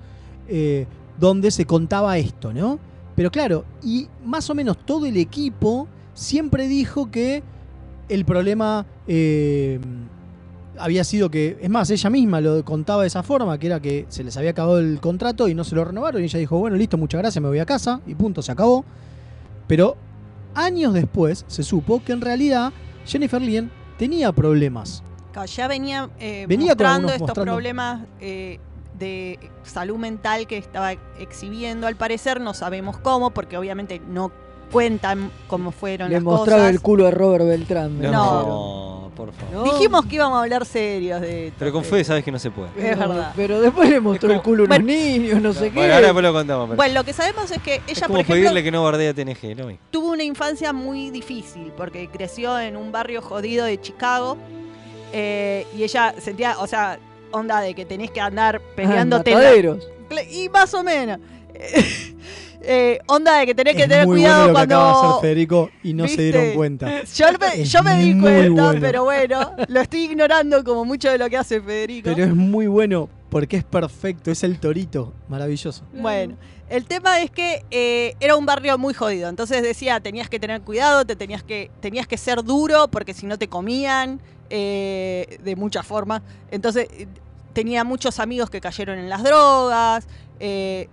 eh, donde se contaba esto, ¿no? Pero claro, y más o menos todo el equipo siempre dijo que el problema eh, había sido que, es más, ella misma lo contaba de esa forma, que era que se les había acabado el contrato y no se lo renovaron y ella dijo, bueno, listo, muchas gracias, me voy a casa y punto, se acabó. Pero años después se supo que en realidad Jennifer Lien tenía problemas. Ya venía, eh, Venía mostrando algunos- estos mostrando- problemas eh, de salud mental que estaba exhibiendo. Al parecer no sabemos cómo, porque obviamente no cuentan cómo fueron Le las mostraba cosas. el culo a Robert Beltrán. No. No, por favor. No. Dijimos que íbamos a hablar serios de esto. Pero con fe sabes que no se puede. Es verdad. Pero después le mostró Es el culo a unos Bueno, niños, no sé Bueno, qué. ahora después lo contamos. pero- Bueno, lo que sabemos es que es ella, por ejemplo, pedirle que no bardee a TNG, ¿no? tuvo una infancia muy difícil porque creció en un barrio jodido de Chicago eh, y ella sentía, o sea, onda de que tenés que andar Ah, peleándote. Cle- y más o menos. Eh, onda de que tenés que Es tener muy cuidado bueno lo que acaba de hacer cuando. Federico y no se dieron cuenta. Yo yo me di cuenta, bueno. pero bueno, lo estoy ignorando como mucho de lo que hace Federico. Pero es muy bueno porque es perfecto, es el torito, maravilloso. Bueno, el tema es que eh, era un barrio muy jodido. Entonces decía, tenías que tener cuidado, te tenías que, tenías que ser duro porque si no te comían eh, de muchas formas. Entonces tenía muchos amigos que cayeron en las drogas. eh,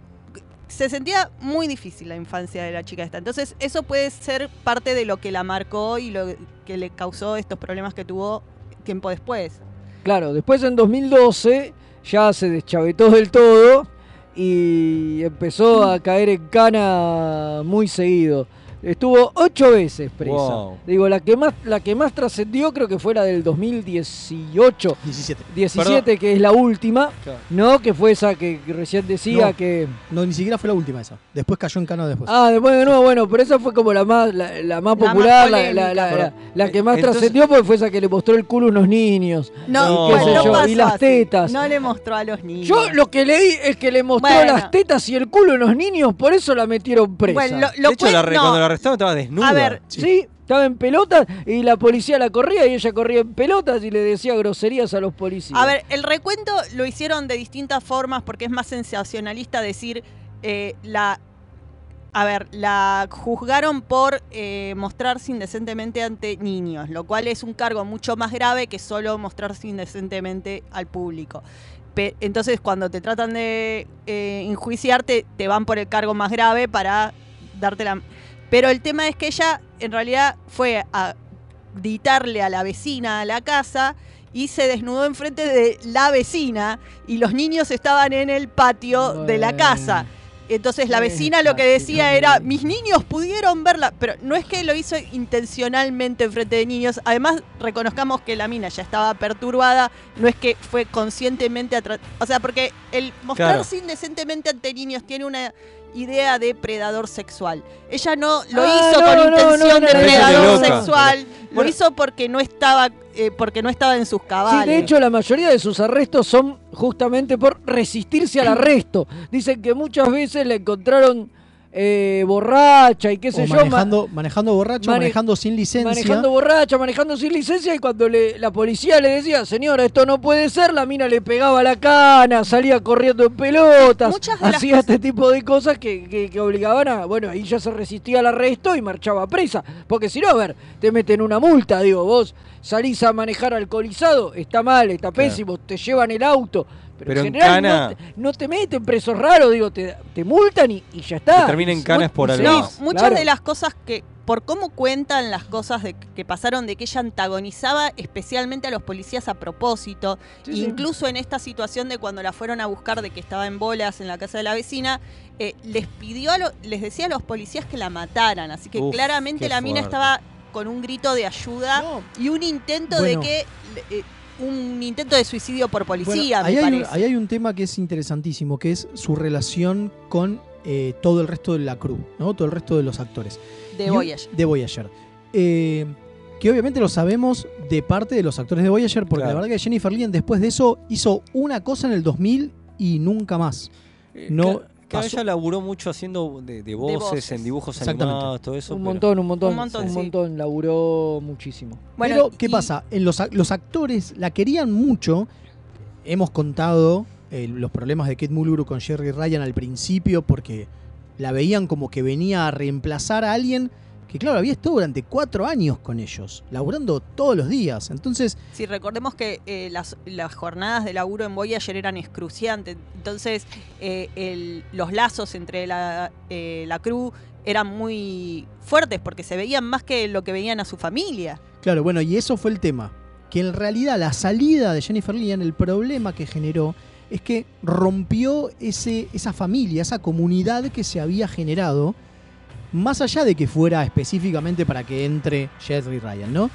se sentía muy difícil la infancia de la chica esta. Entonces eso puede ser parte de lo que la marcó y lo que le causó estos problemas que tuvo tiempo después. Claro, después en 2012 ya se deschavetó del todo y empezó a caer en cana muy seguido. Estuvo ocho veces presa. Wow. Digo, la que más, la que más trascendió creo que fue la del 2018. 17. 17, que es la última, ¿no? Que fue esa que recién decía No, que... No, ni siquiera fue la última esa. Después cayó en cana después. Ah, después de nuevo, bueno, pero esa fue como la más, la, la más La más popular, la, la- la- la- la que Eh, más entonces- trascendió porque fue esa que le mostró el culo a unos niños. No, y qué sé no yo, pasó y las así. tetas. No le mostró a los niños. Yo lo que leí es que le mostró Bueno. las tetas y el culo a unos niños, por eso la metieron presa. Bueno, lo, lo de hecho, la cuen- re- no. cuando la arrestaron estaba desnuda. A ver, sí. estaba en pelotas y la policía la corría y ella corría en pelotas y le decía groserías a los policías. A ver, el recuento lo hicieron de distintas formas porque es más sensacionalista decir eh, la. A ver, la juzgaron por eh, mostrarse indecentemente ante niños, lo cual es un cargo mucho más grave que solo mostrarse indecentemente al público. Pe- entonces, cuando te tratan de eh, enjuiciarte, te van por el cargo más grave para darte la. Pero el tema es que ella, en realidad, fue a gritarle a la vecina a la casa y se desnudó enfrente de la vecina y los niños estaban en el patio de la casa. Entonces la vecina lo que decía era, mis niños pudieron verla, pero no es que lo hizo intencionalmente enfrente de niños, además reconozcamos que la mina ya estaba perturbada, no es que fue conscientemente, o sea, porque el mostrarse indecentemente ante niños tiene una idea de predador sexual. Ella no lo Ah, hizo no, con no, intención no, de predador sexual, lo hizo porque no estaba eh, porque no estaba en sus cabales. Sí, de hecho la mayoría de sus arrestos son justamente por resistirse al arresto. Dicen que muchas veces la encontraron eh, borracha y qué sé O yo. ma- manejando, manejando borracho, mane- manejando sin licencia. Manejando borracha, manejando sin licencia y cuando le, la policía le decía, señora, esto no puede ser, la mina le pegaba la cana, salía corriendo en pelotas, hacía este tipo de cosas que, que- que obligaban a, bueno, ahí ya se resistía al arresto y marchaba presa, porque si no, a ver, te meten una multa, digo, vos salís a manejar alcoholizado, está mal, está pésimo, te llevan el auto. Pero, Pero en en general cana- no, te, no te meten presos raros, digo, te, te multan y, y ya está. Que termina en canas por algo. Muchas claro. de las cosas que, por cómo cuentan las cosas de, que pasaron, de que ella antagonizaba especialmente a los policías a propósito, Sí, sí. incluso en esta situación de cuando la fueron a buscar de que estaba en bolas en la casa de la vecina, eh, les pidió, a lo- les decía a los policías que la mataran, así que Uf, claramente la mina estaba con un grito de ayuda y un intento Bueno. de que... eh, un intento de suicidio por Bueno, policía, ahí, me hay un, parece. ahí hay un tema que es interesantísimo, que es su relación con eh, todo el resto de la crew, ¿no? Todo el resto de los actores. De Y un- Voyager. De Voyager. Eh, que obviamente lo sabemos de parte de los actores de Voyager, porque Claro. la verdad que Jennifer Lien después de eso hizo una cosa en el 2000 y nunca más. No Ella laburó mucho haciendo de, de voces, voces. en dibujos animados, todo eso. Un pero- montón, un montón, Un montón, un sí. montón, laburó muchísimo. Bueno, Pero, ¿qué y- pasa? En los, los actores la querían mucho. Hemos contado eh, los problemas de Kate Mulgrew con Jerry Ryan al principio porque la veían como que venía a reemplazar a alguien que, claro, había estado durante cuatro años con ellos, laburando todos los días. Entonces, Sí, recordemos que eh, las, las jornadas de laburo en Voyager eran excruciantes. Entonces, eh, el- los lazos entre la, eh, la crew eran muy fuertes porque se veían más que lo que veían a su familia. claro, bueno, y eso fue el tema. Que en realidad la salida de Jennifer Lien, el problema que generó es que rompió ese, esa familia, esa comunidad que se había generado, más allá de que fuera específicamente para que entre Jerry Ryan, ¿no?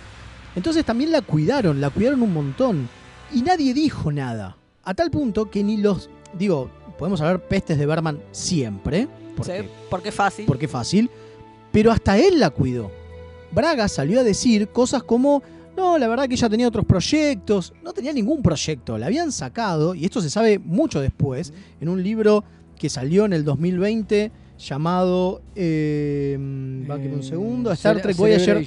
Entonces también la cuidaron, la cuidaron un montón. Y nadie dijo nada. A tal punto que ni los. Digo, podemos hablar pestes de Berman siempre. Porque, ¿sí? Porque es fácil. porque es fácil. Pero hasta él la cuidó. Braga salió a decir cosas como. No, la verdad que ella tenía otros proyectos. No tenía ningún proyecto. La habían sacado, y esto se sabe mucho después, en un libro que salió en el 2020 llamado. Eh, un segundo. Eh, Star Cele- Trek Voyager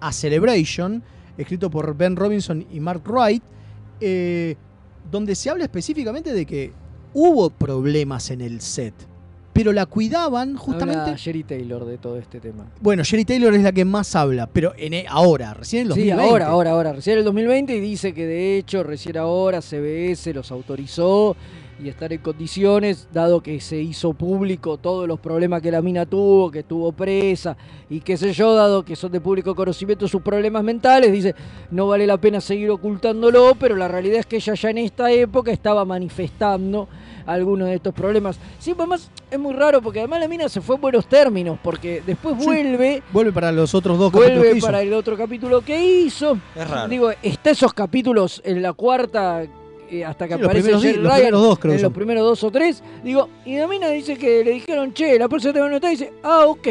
a Celebration, escrito por Ben Robinson y Mark Wright, eh, donde se habla específicamente de que hubo problemas en el set, pero la cuidaban justamente. Habla Jerry Taylor de todo este tema. Bueno, Sherry Taylor es la que más habla, pero en, e- ahora, recién en el Sí, 2020. ahora, ahora, ahora. Recién en el 2020 y dice que de hecho recién ahora CBS los autorizó y estar en condiciones, dado que se hizo público todos los problemas que la mina tuvo, que estuvo presa y qué sé yo, dado que son de público conocimiento sus problemas mentales, dice, no vale la pena seguir ocultándolo, pero la realidad es que ella ya en esta época estaba manifestando algunos de estos problemas. Sí, pues además es muy raro porque además la mina se fue en buenos términos, porque después Sí. vuelve Vuelve para los otros dos capítulos vuelve que hizo. para el otro capítulo que hizo. Es raro. Digo, está esos capítulos en la cuarta eh, hasta que Sí, los aparece primeros los Ryan, primeros dos, creo en los primeros dos o tres. Digo, y la mina dice que le dijeron, che, la próxima no está. Y dice, ah, ok.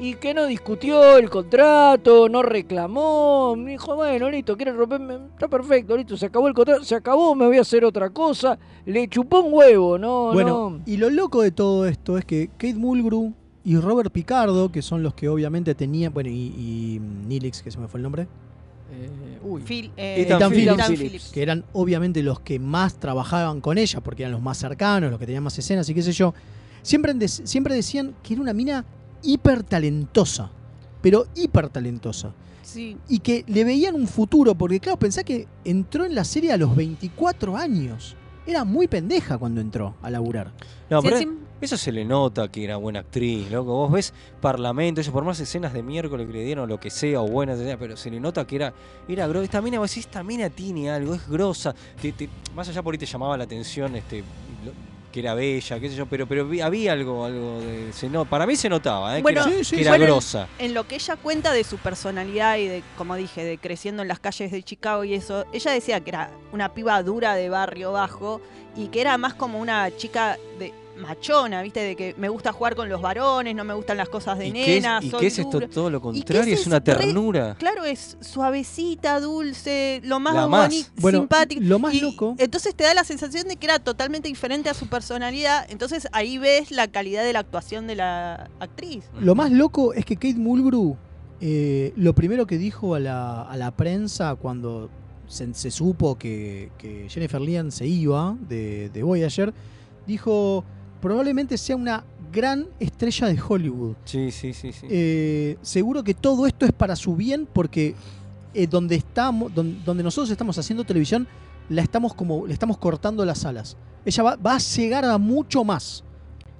Y que no discutió el contrato, no reclamó. Me dijo, bueno, listo, quieren romperme. Está perfecto, listo, se acabó el contrato, se acabó, me voy a hacer otra cosa. Le chupó un huevo, no, Bueno, no. y lo loco de todo esto es que Kate Mulgrew y Robert Picardo, que son los que obviamente tenían, bueno, y, y Nilix, que se me fue el nombre, Phil- eh, Ethan Phillips, Ethan Phillips. que eran obviamente los que más trabajaban con ella, porque eran los más cercanos, los que tenían más escenas y qué sé yo, siempre, siempre decían que era una mina hiper talentosa, pero hiper talentosa. Sí. Y que le veían un futuro, porque claro, pensá que entró en la serie a los 24 años. Era muy pendeja cuando entró a laburar. No, Sí, pero eso se le nota que era buena actriz, loco. Vos ves Parlamento, eso por más escenas de miércoles que le dieron, lo que sea, o buenas escenas, pero se le nota que era, era grosa. Esta mina, vos decís, esta mina tiene algo, es grosa. Te- te- más allá por ahí te llamaba la atención este lo- que era bella, qué sé yo, pero, pero había algo, algo de. se no- para mí se notaba, ¿eh? Bueno, que era, que era bueno, en- grosa. En, lo que ella cuenta de su personalidad y de, como dije, de creciendo en las calles de Chicago y eso, ella decía que era una piba dura de barrio bajo y que era más como una chica de machona, ¿viste? De que me gusta jugar con los varones, no me gustan las cosas de ¿Y qué es, nena, y qué es esto todo lo ¿Y qué contrario? Es, una re- ternura. claro, es suavecita, dulce, lo más bonito, Bueno, simpático. lo más Y loco- Entonces te da la sensación de que era totalmente diferente a su personalidad. Entonces ahí ves la calidad de la actuación de la actriz. Lo más loco es que Kate Mulgrew, eh, lo primero que dijo a la, a la prensa cuando se, se supo que, que Jennifer Leon se iba de, de Voyager, dijo, probablemente sea una gran estrella de Hollywood. Sí, sí, sí, sí. Eh, seguro que todo esto es para su bien porque eh, donde estamos, don- donde, nosotros estamos haciendo televisión, la estamos como, le estamos cortando las alas. Ella va, va a llegar a mucho más.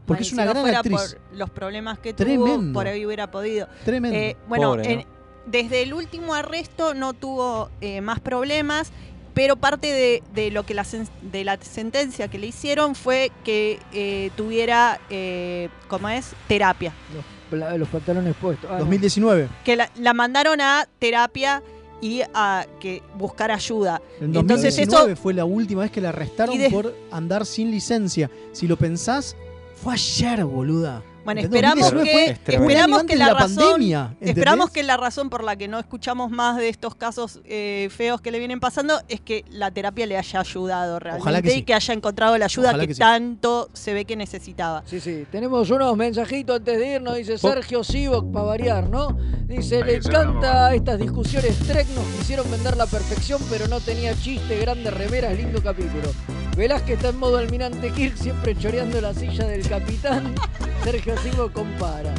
Porque es una si no gran fuera actriz. por los problemas que tuvo, Tremendo. por ahí hubiera podido. Tremendo. Eh, bueno, Pobre, en- desde el último arresto no tuvo eh, más problemas, pero parte de, de lo que la, de la sentencia que le hicieron fue que eh, tuviera, eh, ¿cómo es? Terapia. Los, los pantalones puestos. Ah, no. 2019. Que la, la mandaron a terapia y a que buscar ayuda. En Entonces 2019 eso fue la última vez que la arrestaron de- por andar sin licencia. Si lo pensás, fue ayer, boluda. Bueno, esperamos 2019 que, esperamos la, la razón, esperamos que la razón por la que no escuchamos más de estos casos eh, feos que le vienen pasando es que la terapia le haya ayudado realmente que sí. y que haya encontrado la ayuda Ojalá que, que sí. tanto se ve que necesitaba. Sí, sí, tenemos unos mensajitos antes de irnos, dice Sergio Sivok, para variar, ¿no? Dice, le encanta estas discusiones Trek, nos quisieron vender la perfección, pero no tenía chiste, grandes remeras, lindo capítulo. Velázquez está en modo almirante Kirk, siempre choreando la silla del capitán. Sergio Sivok compara.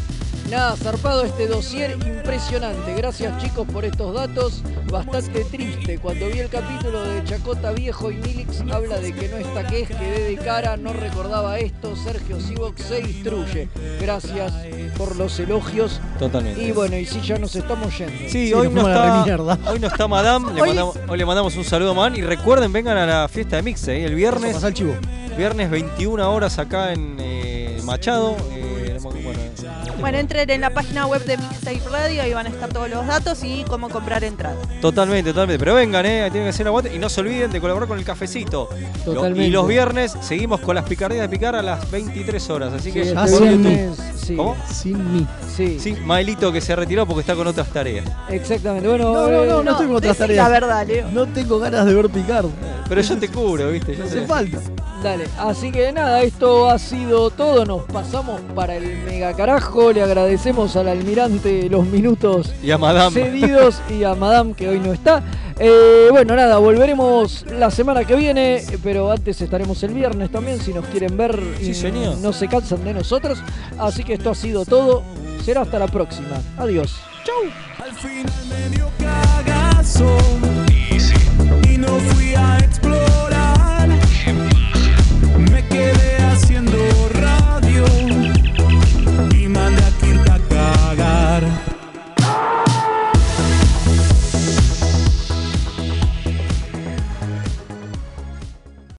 Nada, zarpado este dossier impresionante. Gracias chicos por estos datos. Bastante triste. Cuando vi el capítulo de Chacota Viejo y Nilix habla de que no está que es, quedé de cara, no recordaba esto. Sergio Sivok se instruye. Gracias por los elogios. Totalmente. Y bueno, y si ya nos estamos yendo. Sí, hoy, no está, hoy no está Madame, le Hoy mandamos, hoy le mandamos un saludo a Madame y recuerden, vengan a la fiesta de Mixe, ¿eh? el viernes. Pasá el chivo. Viernes 21 horas acá en eh, Machado. eh, bueno, Bueno, entren en la página web de Mixtape Radio, ahí van a estar todos los datos y cómo comprar entradas. totalmente, totalmente. Pero vengan, ¿eh? tienen que hacer aguante y no se olviden de colaborar con el cafecito. Lo- Totalmente. y los viernes seguimos con las picardías de picar a las 23 horas. Así que Sí, este por viernes, sí. ¿Cómo? Sin mí. Sí. Sí, Maelito que se retiró porque está con otras tareas. Exactamente. Bueno, No, no, no, eh, no estoy con otras tareas. la verdad, Leo. No tengo ganas de ver Picard. Pero yo te cubro, ¿viste? Yo No hace falta. Dale, así que nada, esto ha sido todo. Nos pasamos para el mega carajo. Le agradecemos al almirante los minutos Y a Madame. cedidos y a Madame que hoy no está. Eh, bueno, nada, volveremos la semana que viene, pero antes estaremos el viernes también si nos quieren ver y Sí, señor. no se cansan de nosotros. Así que esto ha sido todo. Será hasta la próxima. Adiós. Chau. Al final me dio cagazo y no fui a explorar.